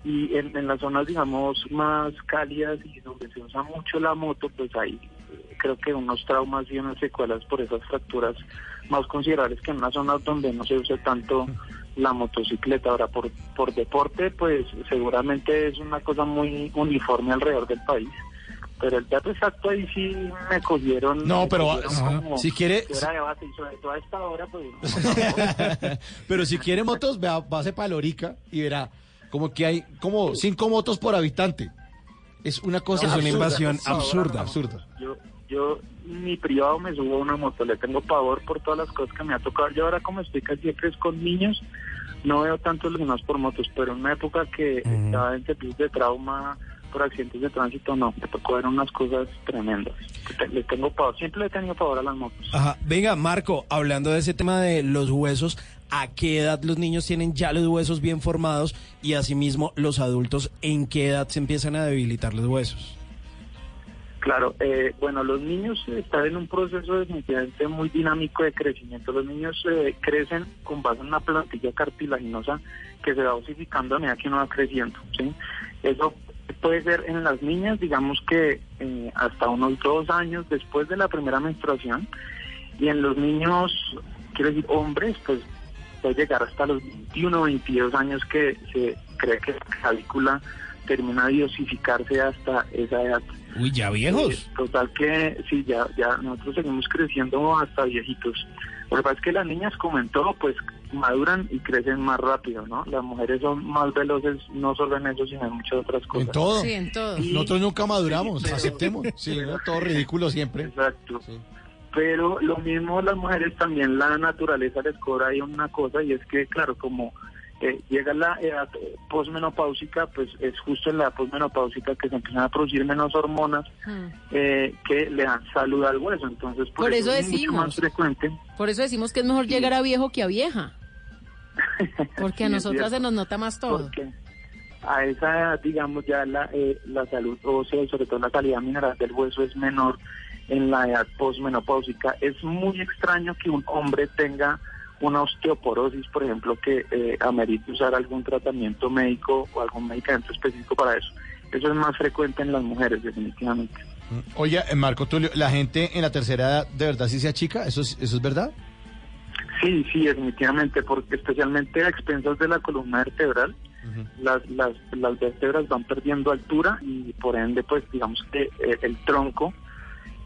y en, en las zonas, digamos, más cálidas y donde se usa mucho la moto, pues hay eh, creo que unos traumas y unas secuelas por esas fracturas más considerables que en una zona donde no se usa tanto la motocicleta. Ahora, por, por deporte, pues seguramente es una cosa muy uniforme alrededor del país. Pero el dato exacto ahí sí me cogieron. No, me pero cogieron como si quiere- que era debate, y sobre todo a esta hora, pues. Pero si quiere motos, vea, pase para Lorica y verá como que hay como cinco motos por habitante. Es una cosa Es una absurda. invasión absurda. absurda. Yo, yo, mi privado me subo a una moto, le tengo pavor por todas las cosas que me ha tocado. Yo ahora como estoy casi es con niños, no veo tantos lesionados por motos, pero en una época que estaba en servicios de trauma por accidentes de tránsito, no, me tocó ver unas cosas tremendas. Le tengo pavor, siempre le he tenido pavor a las motos. Ajá. Venga, Marco, hablando de ese tema de los huesos, ¿a qué edad los niños tienen ya los huesos bien formados? Y asimismo, los adultos, ¿en qué edad se empiezan a debilitar los huesos? Claro, eh, bueno, los niños están en un proceso definitivamente muy dinámico de crecimiento. Los niños eh, crecen con base en una plantilla cartilaginosa que se va osificando a medida que uno va creciendo. ¿sí? Eso puede ser en las niñas, digamos que eh, hasta unos dos años después de la primera menstruación, y en los niños, quiero decir, hombres, pues puede llegar hasta los 21 o 22 años que se cree que la clavícula termina de osificarse hasta esa edad. Uy, ya viejos. Eh, Total que sí, ya, ya nosotros seguimos creciendo hasta viejitos. Lo que pasa es que las niñas, como en todo, pues maduran y crecen más rápido, ¿no? Las mujeres son más veloces, no solo en eso, sino en muchas otras cosas. En todo. Sí, en todo. Nosotros nunca maduramos, Sí, pero- aceptemos. Sí, ¿no? todo ridículo siempre. Exacto. Pero lo mismo las mujeres también, la naturaleza les cobra ahí una cosa y es que, claro, como eh, llega la edad posmenopáusica, pues es justo en la edad posmenopáusica que se empiezan a producir menos hormonas Mm. eh, que le dan salud al hueso. Entonces, por, Por eso es mucho decimos. más frecuente. Por eso decimos que es mejor llegar a viejo que a vieja. Porque a Sí, nosotras se nos nota más todo. Porque a esa edad, digamos, ya la, eh, la salud ósea y sobre todo la calidad mineral del hueso es menor en la edad posmenopáusica. Es muy extraño que un hombre tenga una osteoporosis, por ejemplo, que eh, amerite usar algún tratamiento médico o algún medicamento específico para eso. Eso es más frecuente en las mujeres, definitivamente. Oye, eh, Marco Tulio, ¿la gente en la tercera edad de verdad sí se achica? ¿Eso es, eso es verdad? Sí, sí, definitivamente, porque especialmente a expensas de la columna vertebral, las, las, las vértebras van perdiendo altura y por ende, pues digamos que eh, el tronco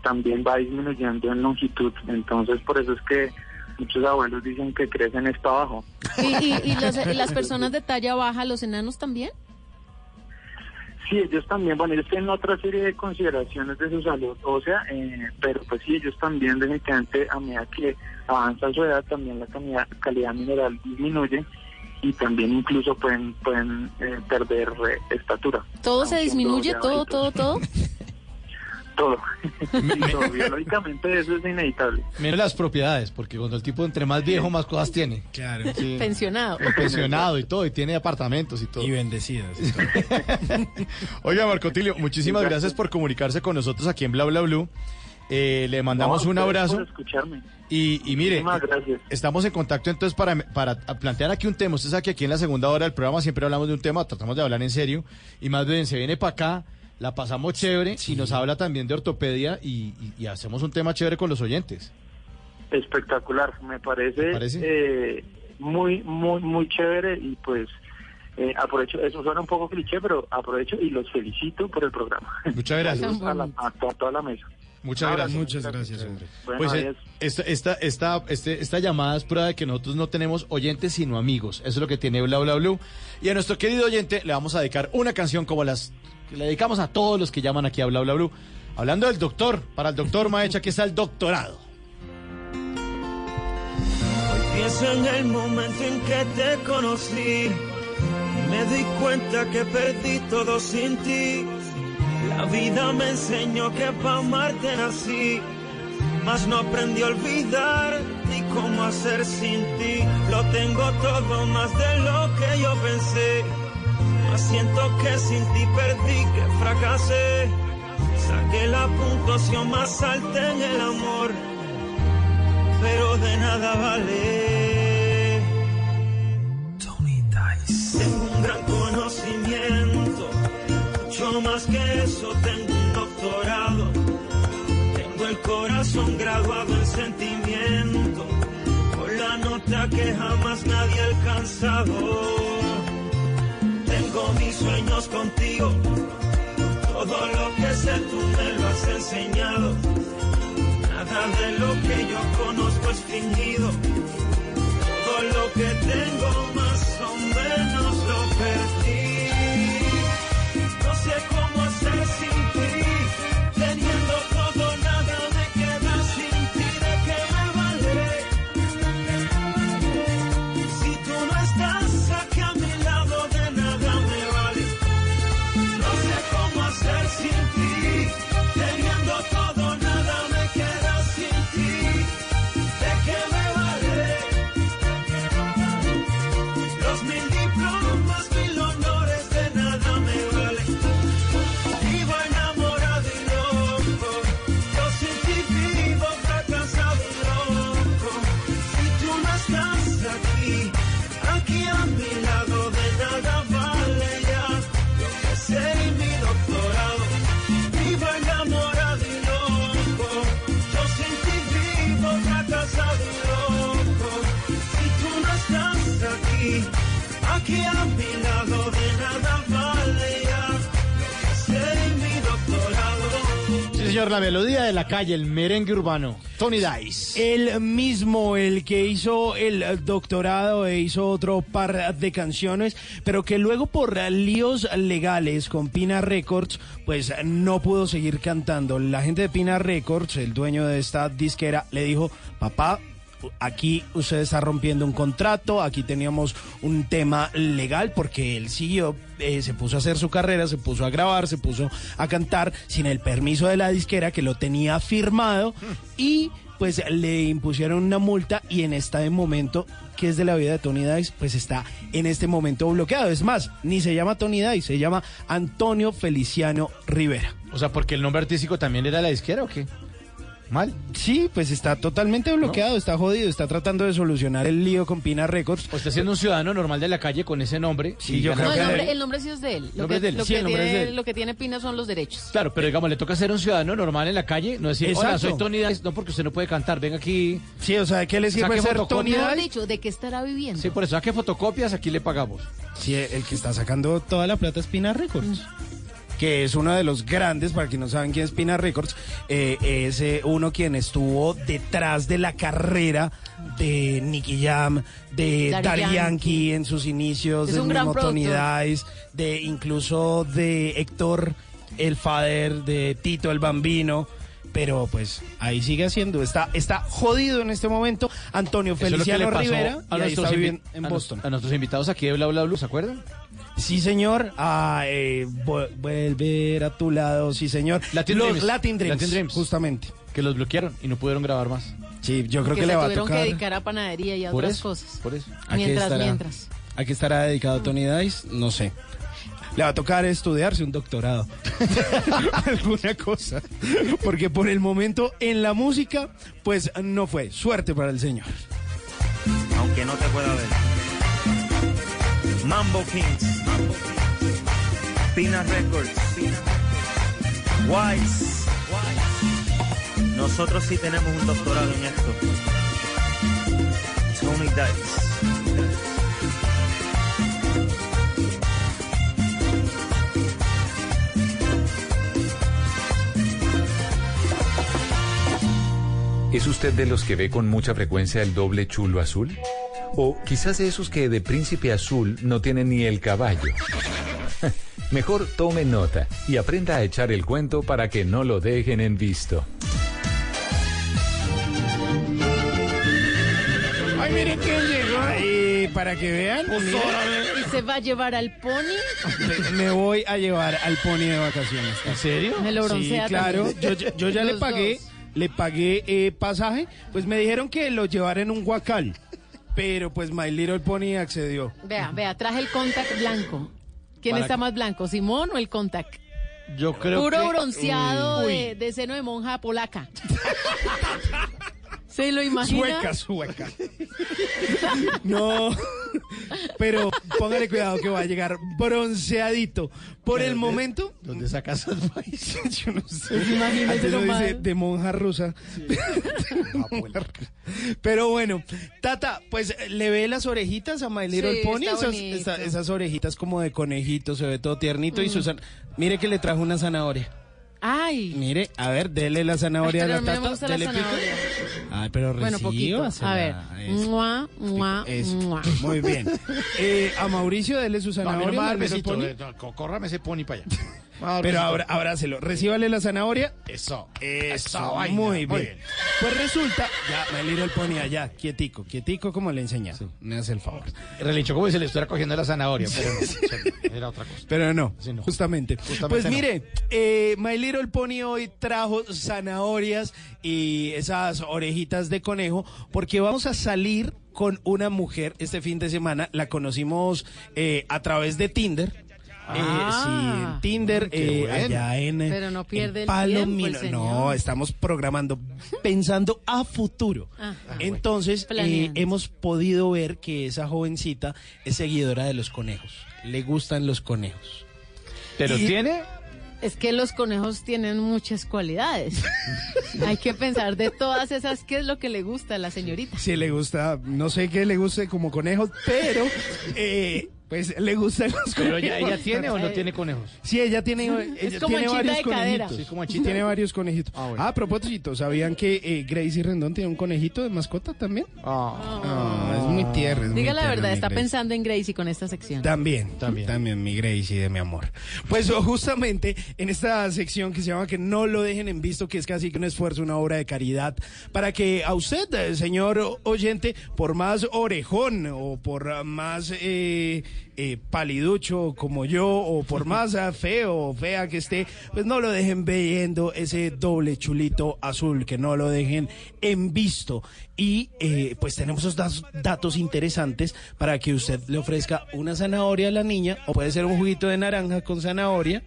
también va disminuyendo en longitud. Entonces, por eso es que muchos abuelos dicen que crecen está abajo. ¿Y, y, y los- y las personas de talla baja, los enanos también? Sí, ellos también, bueno, ellos tienen otra serie de consideraciones de su salud ósea, eh, pero pues sí, ellos también definitivamente a medida que avanza su edad, también la calidad, calidad mineral disminuye y también incluso pueden pueden eh, perder eh, estatura. ¿Todo se disminuye? ¿Todo, todo, todo? Todo. Sí, todo. Biológicamente eso es inevitable. Menos las propiedades, porque cuando el tipo entre más viejo, más cosas tiene. Claro. Pensionado. Pensionado y todo, y tiene apartamentos y todo. Y bendecidas. Oiga, Marco Tilio, muchísimas gracias por comunicarse con nosotros aquí en Bla Bla Blue. Eh, le mandamos No, un abrazo. por escucharme. Y, y mire, gracias. estamos en contacto entonces para, para plantear aquí un tema. Usted sabe que aquí en la segunda hora del programa siempre hablamos de un tema, tratamos de hablar en serio. Y más bien se viene para acá, la pasamos chévere y nos habla también de ortopedia y, y- y hacemos un tema chévere con los oyentes. Espectacular, me parece, ¿Te parece? eh, muy, muy, muy chévere y pues eh, aprovecho, eso suena un poco cliché, pero aprovecho y los felicito por el programa. Muchas gracias. A, la- a to- a toda la mesa. Muchas gracias. Muchas gracias, hombre. Bueno, Pues eh, esta, esta, esta, este- esta llamada es prueba de que nosotros no tenemos oyentes sino amigos. Eso es lo que tiene Bla Bla Blue. Y a nuestro querido oyente le vamos a dedicar una canción como las le dedicamos a todos los que llaman aquí a Bla Bla Blue. Hablando del doctor, para el doctor Maecha, que está el doctorado. Pienso en el momento en que te conocí. Me di cuenta que perdí todo sin ti. La vida me enseñó que para amarte nací. mas no aprendí a olvidar ni cómo hacer sin ti. Lo tengo todo más de lo que yo pensé, mas siento que sin ti perdí, que fracasé. Saqué la puntuación más alta en el amor, pero de nada vale. Tengo un gran conocimiento, mucho más que eso, tengo un doctorado. Tengo el corazón graduado en sentimiento, con la nota que jamás nadie ha alcanzado. Tengo mis sueños contigo, todo lo que sé tú me lo has enseñado. Nada de lo que yo conozco es fingido. Todo lo que tengo más o menos lo perdí. La melodía de la calle, el merengue urbano. Tony Dice. El mismo, el que hizo el doctorado e hizo otro par de canciones, pero que luego por líos legales con Pina Records, pues no pudo seguir cantando. La gente de Pina Records, el dueño de esta disquera, le dijo, papá, aquí usted está rompiendo un contrato, aquí teníamos un tema legal porque él siguió, eh, se puso a hacer su carrera, se puso a grabar, se puso a cantar sin el permiso de la disquera que lo tenía firmado y pues le impusieron una multa y en este momento que es de la vida de Tony Dice, pues está en este momento bloqueado. Es más, ni se llama Tony Dice, se llama Antonio Feliciano Rivera. O sea, porque el nombre artístico también era la disquera o qué? ¿Mal? Sí, pues está totalmente bloqueado, está jodido, está tratando de solucionar el lío con Pina Records. O está siendo un ciudadano normal de la calle con ese nombre. Sí, yo gana- No, el nombre, el nombre sí es de él. Lo, Nombre que, es de él. lo Sí, que el nombre es tiene, de él. lo que tiene Pina son los derechos. Claro, pero digamos, le toca ser un ciudadano normal en la calle, no decir, hola, Exacto. soy Tony Dice, no porque usted no puede cantar, venga aquí. Sí, o sea, ¿de qué le sirve ser. Tony Dice? dicho, ¿de qué estará viviendo? Sí, por eso, saque fotocopias, aquí le pagamos. Sí, el que está sacando toda la plata es Pina Records. Que es uno de los grandes, para quienes no saben quién es Pina Records, eh, es eh, uno quien estuvo detrás de la carrera de Nicky Jam, de Daddy Daddy Yankee. Yankee en sus inicios, Es del un gran mismo Tony productor. Dice, de incluso de Héctor el Fader, de Tito el Bambino. Pero pues ahí sigue haciendo, está, está jodido en este momento Antonio Feliciano Rivera a y ahí nuestros, está invi- viviendo en a Boston. a nuestros invitados aquí de Bla Bla Blue, ¿se acuerdan? Sí, señor. Ah, eh, volver a tu lado, sí, señor. Latin Los Dreams. Latin Dreams. Latin Dreams. Justamente. Que los bloquearon y no pudieron grabar más. Sí, yo creo que le va a tuvieron tocar. que dedicar a panadería y a Por otras eso, cosas. por eso. ¿A Mientras, estará? mientras. ¿A qué estará dedicado Tony Dice? No sé. Le va a tocar estudiarse un doctorado. Alguna cosa. Porque por el momento en la música, pues no fue. Suerte para el señor. aunque no te pueda ver. Mambo Kings, Pina Records, Wise. Nosotros sí tenemos un doctorado en esto. Tony Dice. ¿Es usted de los que ve con mucha frecuencia el doble chulo azul? O quizás de esos que de príncipe azul no tienen ni el caballo. Mejor tome nota y aprenda a echar el cuento para que no lo dejen en visto. Ay, miren quién llegó. Para que vean. mira. ¿Y se va a llevar al pony? Me- voy a llevar al pony de vacaciones. ¿En serio? Me lo Sí, broncea claro. también. Yo, ya le pagué dos. le pagué eh, pasaje, pues me dijeron que lo llevara en un guacal. Pero pues My Little Pony accedió. Vea, vea, traje el contact blanco. ¿Quién Para- está más blanco, Simón o el contact? Yo creo Puro que... bronceado Uy. de, de seno de monja polaca. ¿Se lo imagina? Sueca, sueca. No, pero póngale cuidado que va a llegar bronceadito. Por el momento. ¿Dónde sacas esos países? Yo no sé. Pues imagínese Antes lo dice de monja rusa. Pero bueno, Tata, pues le ve las orejitas a My Little Sí, Pony, esas, orejitas como de conejito, se ve todo tiernito. Y Mm. Susana, mire que le trajo una zanahoria. Ay. Mire, a ver, dele la zanahoria a la me Tata. gusta la dele pico. zanahoria. Ay, pero Bueno, poquito. A ver. eso. Mua, mua, Eso. mua. Muy bien. Eh, a Mauricio, dele su No, a mí no me zanahoria. va a dar My Little besito, eh, no, có- Córrame ese pony para allá. Pero abra, abrácelo, recíbale la zanahoria. Eso. Eso, vaina, muy, bien. muy bien. Pues resulta, ya, My Little Pony allá, quietico, quietico como le enseñé. Me hace el favor. Relinchó como si le estuviera cogiendo la zanahoria, pero no, era otra cosa. Pero no, Sí, no. justamente. Justamente Pues no. mire, eh, My Little Pony hoy trajo zanahorias y esas orejitas de conejo porque vamos a salir con una mujer este fin de semana. La conocimos eh, a través de Tinder. Eh, Ah. sí, en Tinder, qué eh, bueno. allá en, Pero no pierde en el tiempo, el Palomino. señor. No, estamos programando, pensando a futuro. Ah. Entonces, eh, hemos podido ver que esa jovencita es seguidora de los conejos. Le gustan los conejos. ¿Pero Y- tiene? Es que los conejos tienen muchas cualidades. Hay que pensar de todas esas qué es lo que le gusta a la señorita. Si le gusta, no sé qué le guste como conejos, pero eh, pues le gustan los ¿Pero conejos. ella, ella tiene o no tiene conejos? Sí, ella tiene, ella como tiene varios de cadera. conejitos. Sí, como tiene varios conejitos. Ah, Ah, bueno. a propósito, ¿sabían que eh, Gracie Rendón tiene un conejito de mascota también? Ah, es muy tierno. es muy Diga la verdad, está Gracie. pensando en Gracie con esta sección. También, También. también, mi Gracie de mi amor. Pues oh, justamente en esta sección que se llama que no lo dejen en visto, que es casi que un esfuerzo, una obra de caridad, para que a usted, eh, señor oyente, por más orejón o por ah, más eh, eh, paliducho como yo o por más feo o fea que esté, pues no lo dejen viendo ese doble chulito azul, que no lo dejen en visto. Y eh, pues tenemos esos datos interesantes para que usted le ofrezca una zanahoria a la niña o puede ser un juguito de naranja con zanahoria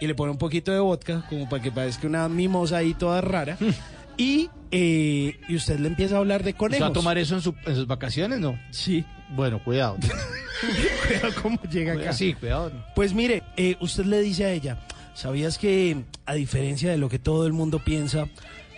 y le pone un poquito de vodka como para que parezca una mimosa ahí toda rara. Y, eh, y usted le empieza a hablar de ¿Se conejos. va a tomar eso en, su- en sus vacaciones? No. Sí. Bueno, cuidado. Cuidado cómo llega acá. Sí, cuidado. Pues mire, eh, usted le dice a ella, ¿sabías que a diferencia de lo que todo el mundo piensa,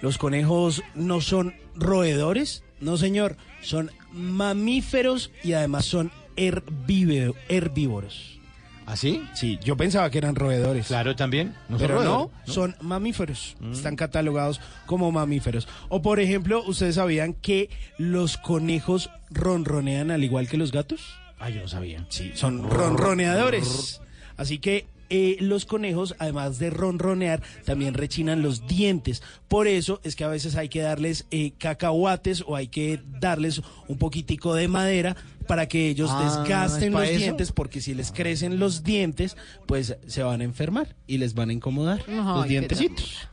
los conejos no son roedores? No, señor, son mamíferos y además son herbívoros. ¿Así? Sí, yo pensaba que eran roedores. Claro, también. No son Pero no, son mamíferos. Están catalogados como mamíferos. O por ejemplo, ¿ustedes sabían que los conejos ronronean al igual que los gatos? Ah, yo no sabía. Sí, son ronroneadores. Así que eh, los conejos, además de ronronear, también rechinan los dientes. Por eso es que a veces hay que darles eh, cacahuates o hay que darles un poquitico de madera para que ellos Ah, desgasten ¿es los eso? dientes, porque si les crecen los dientes, pues se van a enfermar y les van a incomodar Ay, los dientecitos.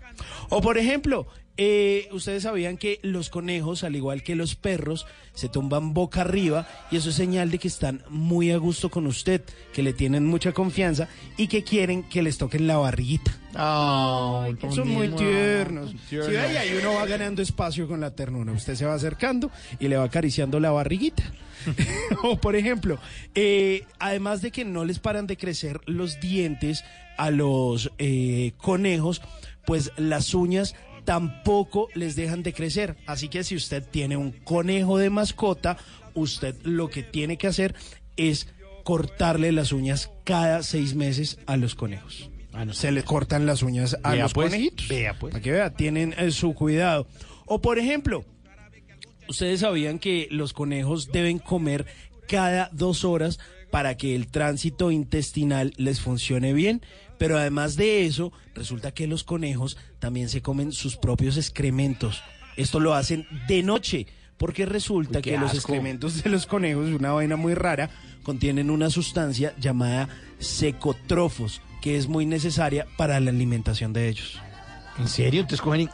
O por ejemplo, eh, ustedes sabían que los conejos, al igual que los perros, se tumban boca arriba y eso es señal de que están muy a gusto con usted, que le tienen mucha confianza y que quieren que les toquen la barriguita. Ay, Son muy tiernos. Si ve, y ahí uno va ganando espacio con la ternura. Usted se va acercando y le va acariciando la barriguita. o por ejemplo, eh, además de que no les paran de crecer los dientes a los eh, conejos, pues las uñas tampoco les dejan de crecer. Así que si usted tiene un conejo de mascota, usted lo que tiene que hacer es cortarle las uñas cada seis meses a los conejos. Se le cortan las uñas a Vea, los pues, conejitos. vea, pues. Para que vea, tienen eh, su cuidado. O por ejemplo, ustedes sabían que los conejos deben comer cada dos horas para que el tránsito intestinal les funcione bien. Pero además de eso, resulta que los conejos también se comen sus propios excrementos. Esto lo hacen de noche, porque resulta Uy, que los excrementos de los conejos, una vaina muy rara, contienen una sustancia llamada secotrofos, que es muy necesaria para la alimentación de ellos. ¿En serio? Entonces cogen y...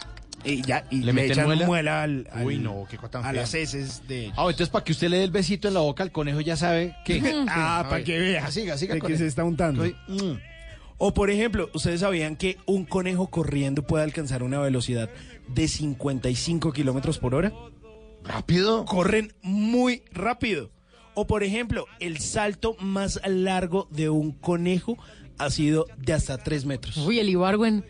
Y ya, y ¿Le le, meten echan muela? muela, al, al- Uy, no, qué a las heces de... Ah, entonces para que usted le dé el besito en la boca al conejo ya sabe que... ah, para que vea. Ah, Siga, siga de que se está untando. Uy, mm. O por ejemplo, ¿ustedes sabían que un conejo corriendo puede alcanzar una velocidad de 55 kilómetros por hora? ¿Rápido? Corren muy rápido. O por ejemplo, el salto más largo de un conejo ha sido de hasta 3 metros. Uy, el Ibargüen.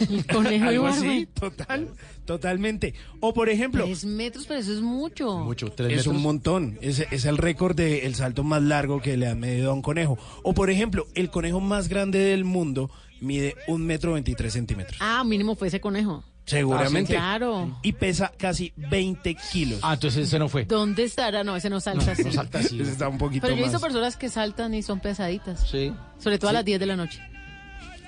El conejo Algo Ibargüen. así, total, totalmente. O por ejemplo, Tres metros, pero eso es mucho. Mucho, tres es metros. un montón. Es, es el récord del salto más largo que le han medido a un conejo. O por ejemplo, el conejo más grande del mundo mide un metro veintitrés centímetros. Ah, mínimo fue ese conejo. Seguramente. Ah, sí, claro. Y pesa casi 20 kilos. Ah, entonces ese no fue. ¿Dónde estará? No, ese no salta así. No salta así. Ese está un poquito Pero yo he visto personas que saltan y son pesaditas. Sí. Sobre todo a las 10 de la noche.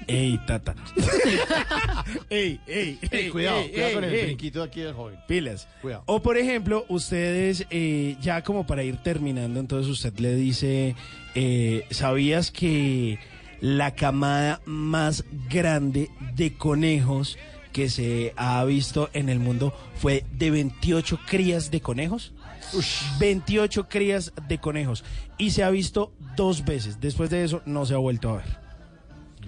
Ey, tata. ey, ey, ey, cuidado, ey, cuidado con el ey. brinquito aquí del joven. Pilas. Cuidado. O por ejemplo, ustedes, eh, ya como para ir terminando, entonces usted le dice, eh, ¿sabías que la camada más grande de conejos que se ha visto en el mundo fue de 28 crías de conejos? 28 crías de conejos. Y se ha visto dos veces. Después de eso no se ha vuelto a ver.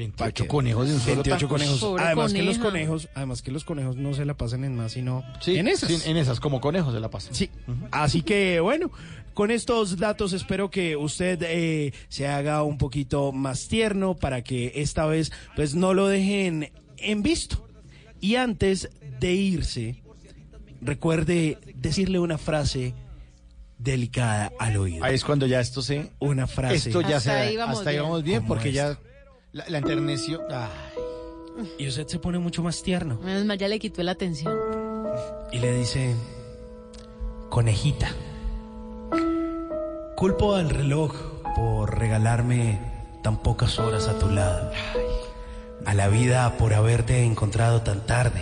28 conejos de un solo 28 tanto. conejos. Pobre Además que los conejos, además que los conejos no se la pasan en más, sino Sí, en esas. sí, en esas, como conejos de la paz. Sí, así que bueno, con estos datos espero que usted eh, se haga un poquito más tierno para que esta vez pues no lo dejen en visto. Y antes de irse, recuerde decirle una frase delicada al oído. Ahí es cuando ya esto se... Una frase. Esto ya Hasta se... ahí vamos hasta ahí bien. vamos bien porque ya. La, la enterneció. Ay. Y usted se pone mucho más tierno Menos mal ya le quitó la atención. y le dice, conejita, culpo al reloj por regalarme tan pocas horas a tu lado, a la vida por haberte encontrado tan tarde,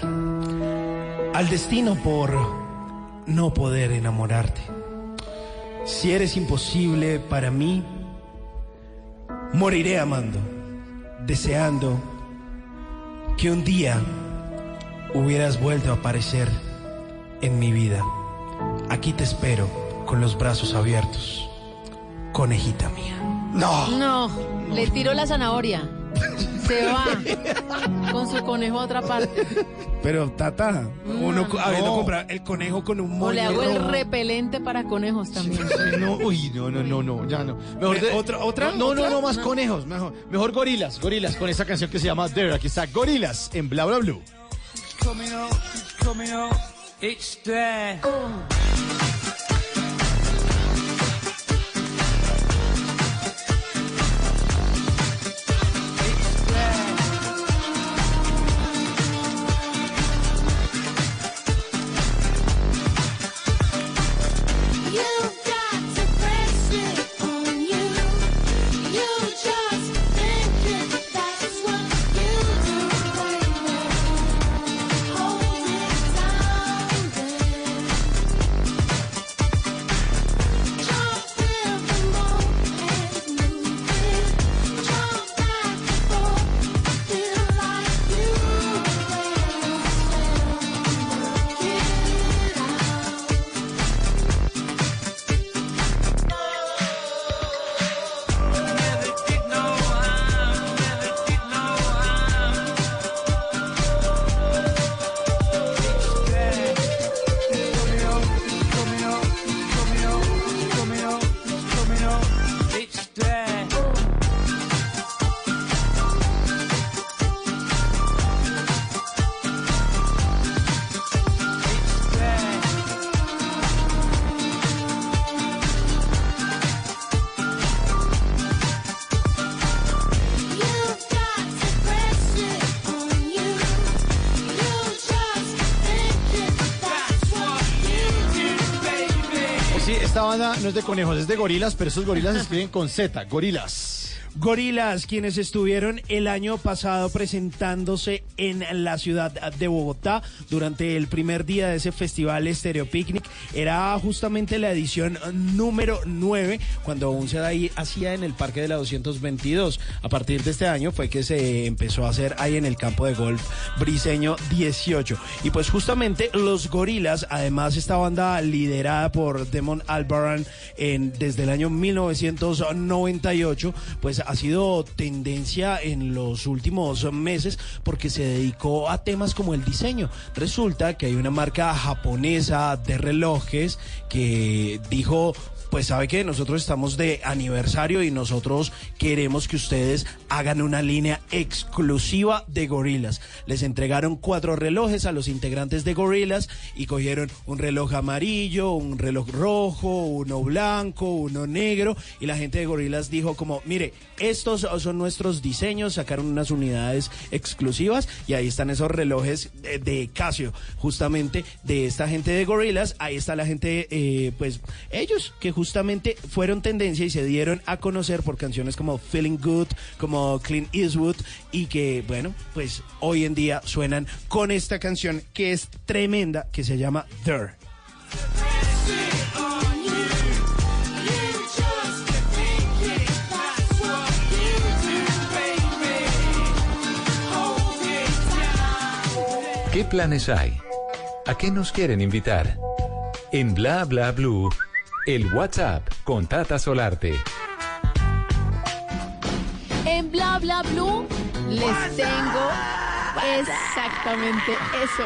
al destino por no poder enamorarte. Si eres imposible para mí, moriré amando, deseando que un día hubieras vuelto a aparecer en mi vida. Aquí te espero con los brazos abiertos, conejita mía. No. No, le tiró la zanahoria. Se va con su conejo a otra parte. Pero Tata, uno co- no. habiendo comprado el conejo con un O le hago el rojo. repelente para conejos también. No, uy, no, no, no, no, ya no. Mejor Me- de- ¿otra- otra? No, no, no, más No. conejos, mejor, mejor gorilas, gorilas, con esa canción que se llama There. Aquí está Gorilas en Bla Bla Blue. coming up, it's coming up, it's there. No es de conejos, es de gorilas, pero esos gorilas se escriben con Z, gorilas. Gorilas, quienes estuvieron el año pasado presentándose en la ciudad de Bogotá durante el primer día de ese festival Stereo Picnic, era justamente la edición número 9, cuando aún se ahí hacía en el Parque de la 222. A partir de este año fue que se empezó a hacer ahí en el campo de golf Briseño 18. Y pues justamente los Gorilas, además esta banda liderada por Demon Albarn en, desde el año 1998, pues ha sido tendencia en los últimos meses porque se dedicó a temas como el diseño. Resulta que hay una marca japonesa de relojes que dijo pues sabe que nosotros estamos de aniversario y nosotros queremos que ustedes hagan una línea exclusiva de gorilas. Les entregaron cuatro relojes a los integrantes de gorilas y cogieron un reloj amarillo, un reloj rojo, uno blanco, uno negro y la gente de gorilas dijo como, mire, estos son nuestros diseños, sacaron unas unidades exclusivas y ahí están esos relojes de, Casio, justamente de esta gente de gorilas, ahí está la gente, eh, pues ellos que justamente fueron tendencia y se dieron a conocer por canciones como Feeling Good, como Clint Eastwood y que, bueno, pues hoy en día suenan con esta canción que es tremenda, que se llama There. ¿Qué planes hay? ¿A qué nos quieren invitar? En Bla Bla Blue, el WhatsApp con Tata Solarte. En Bla Bla Blue les tengo exactamente eso.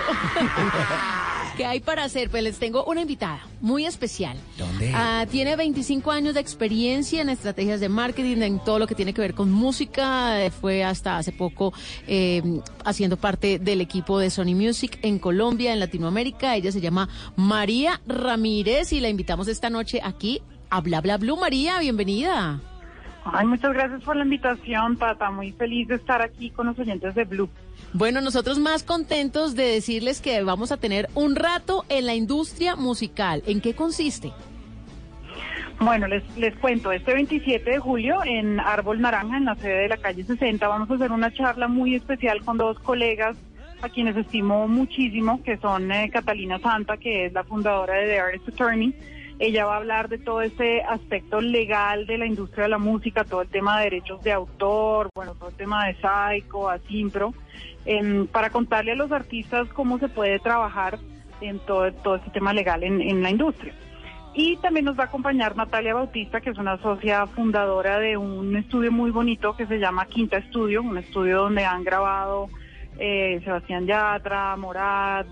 ¿Qué hay para hacer? Pues les tengo una invitada muy especial. ¿Dónde? Ah, tiene 25 años de experiencia en estrategias de marketing, en todo lo que tiene que ver con música. Eh, Fue hasta hace poco eh, haciendo parte del equipo de Sony Music en Colombia, en Latinoamérica. Ella se llama María Ramírez y la invitamos esta noche aquí a Bla Bla Blue. María, bienvenida. Ay, muchas gracias por la invitación, Tata. Muy feliz de estar aquí con los oyentes de Blue. Bueno, nosotros más contentos de decirles que vamos a tener un rato en la industria musical. ¿En qué consiste? Bueno, les, les cuento, este 27 de julio en Árbol Naranja, en la sede de la calle 60, vamos a hacer una charla muy especial con dos colegas a quienes estimo muchísimo, que son eh, Catalina Santa, que es la fundadora de The Artist Attorney. Ella va a hablar de todo este aspecto legal de la industria de la música, todo el tema de derechos de autor, bueno, todo el tema de Psycho, Asimpro, em, para contarle a los artistas cómo se puede trabajar en todo, todo este tema legal en, en la industria. Y también nos va a acompañar Natalia Bautista, que es una socia fundadora de un estudio muy bonito que se llama Quinta Estudio, un estudio donde han grabado eh, Sebastián Yatra, Morat,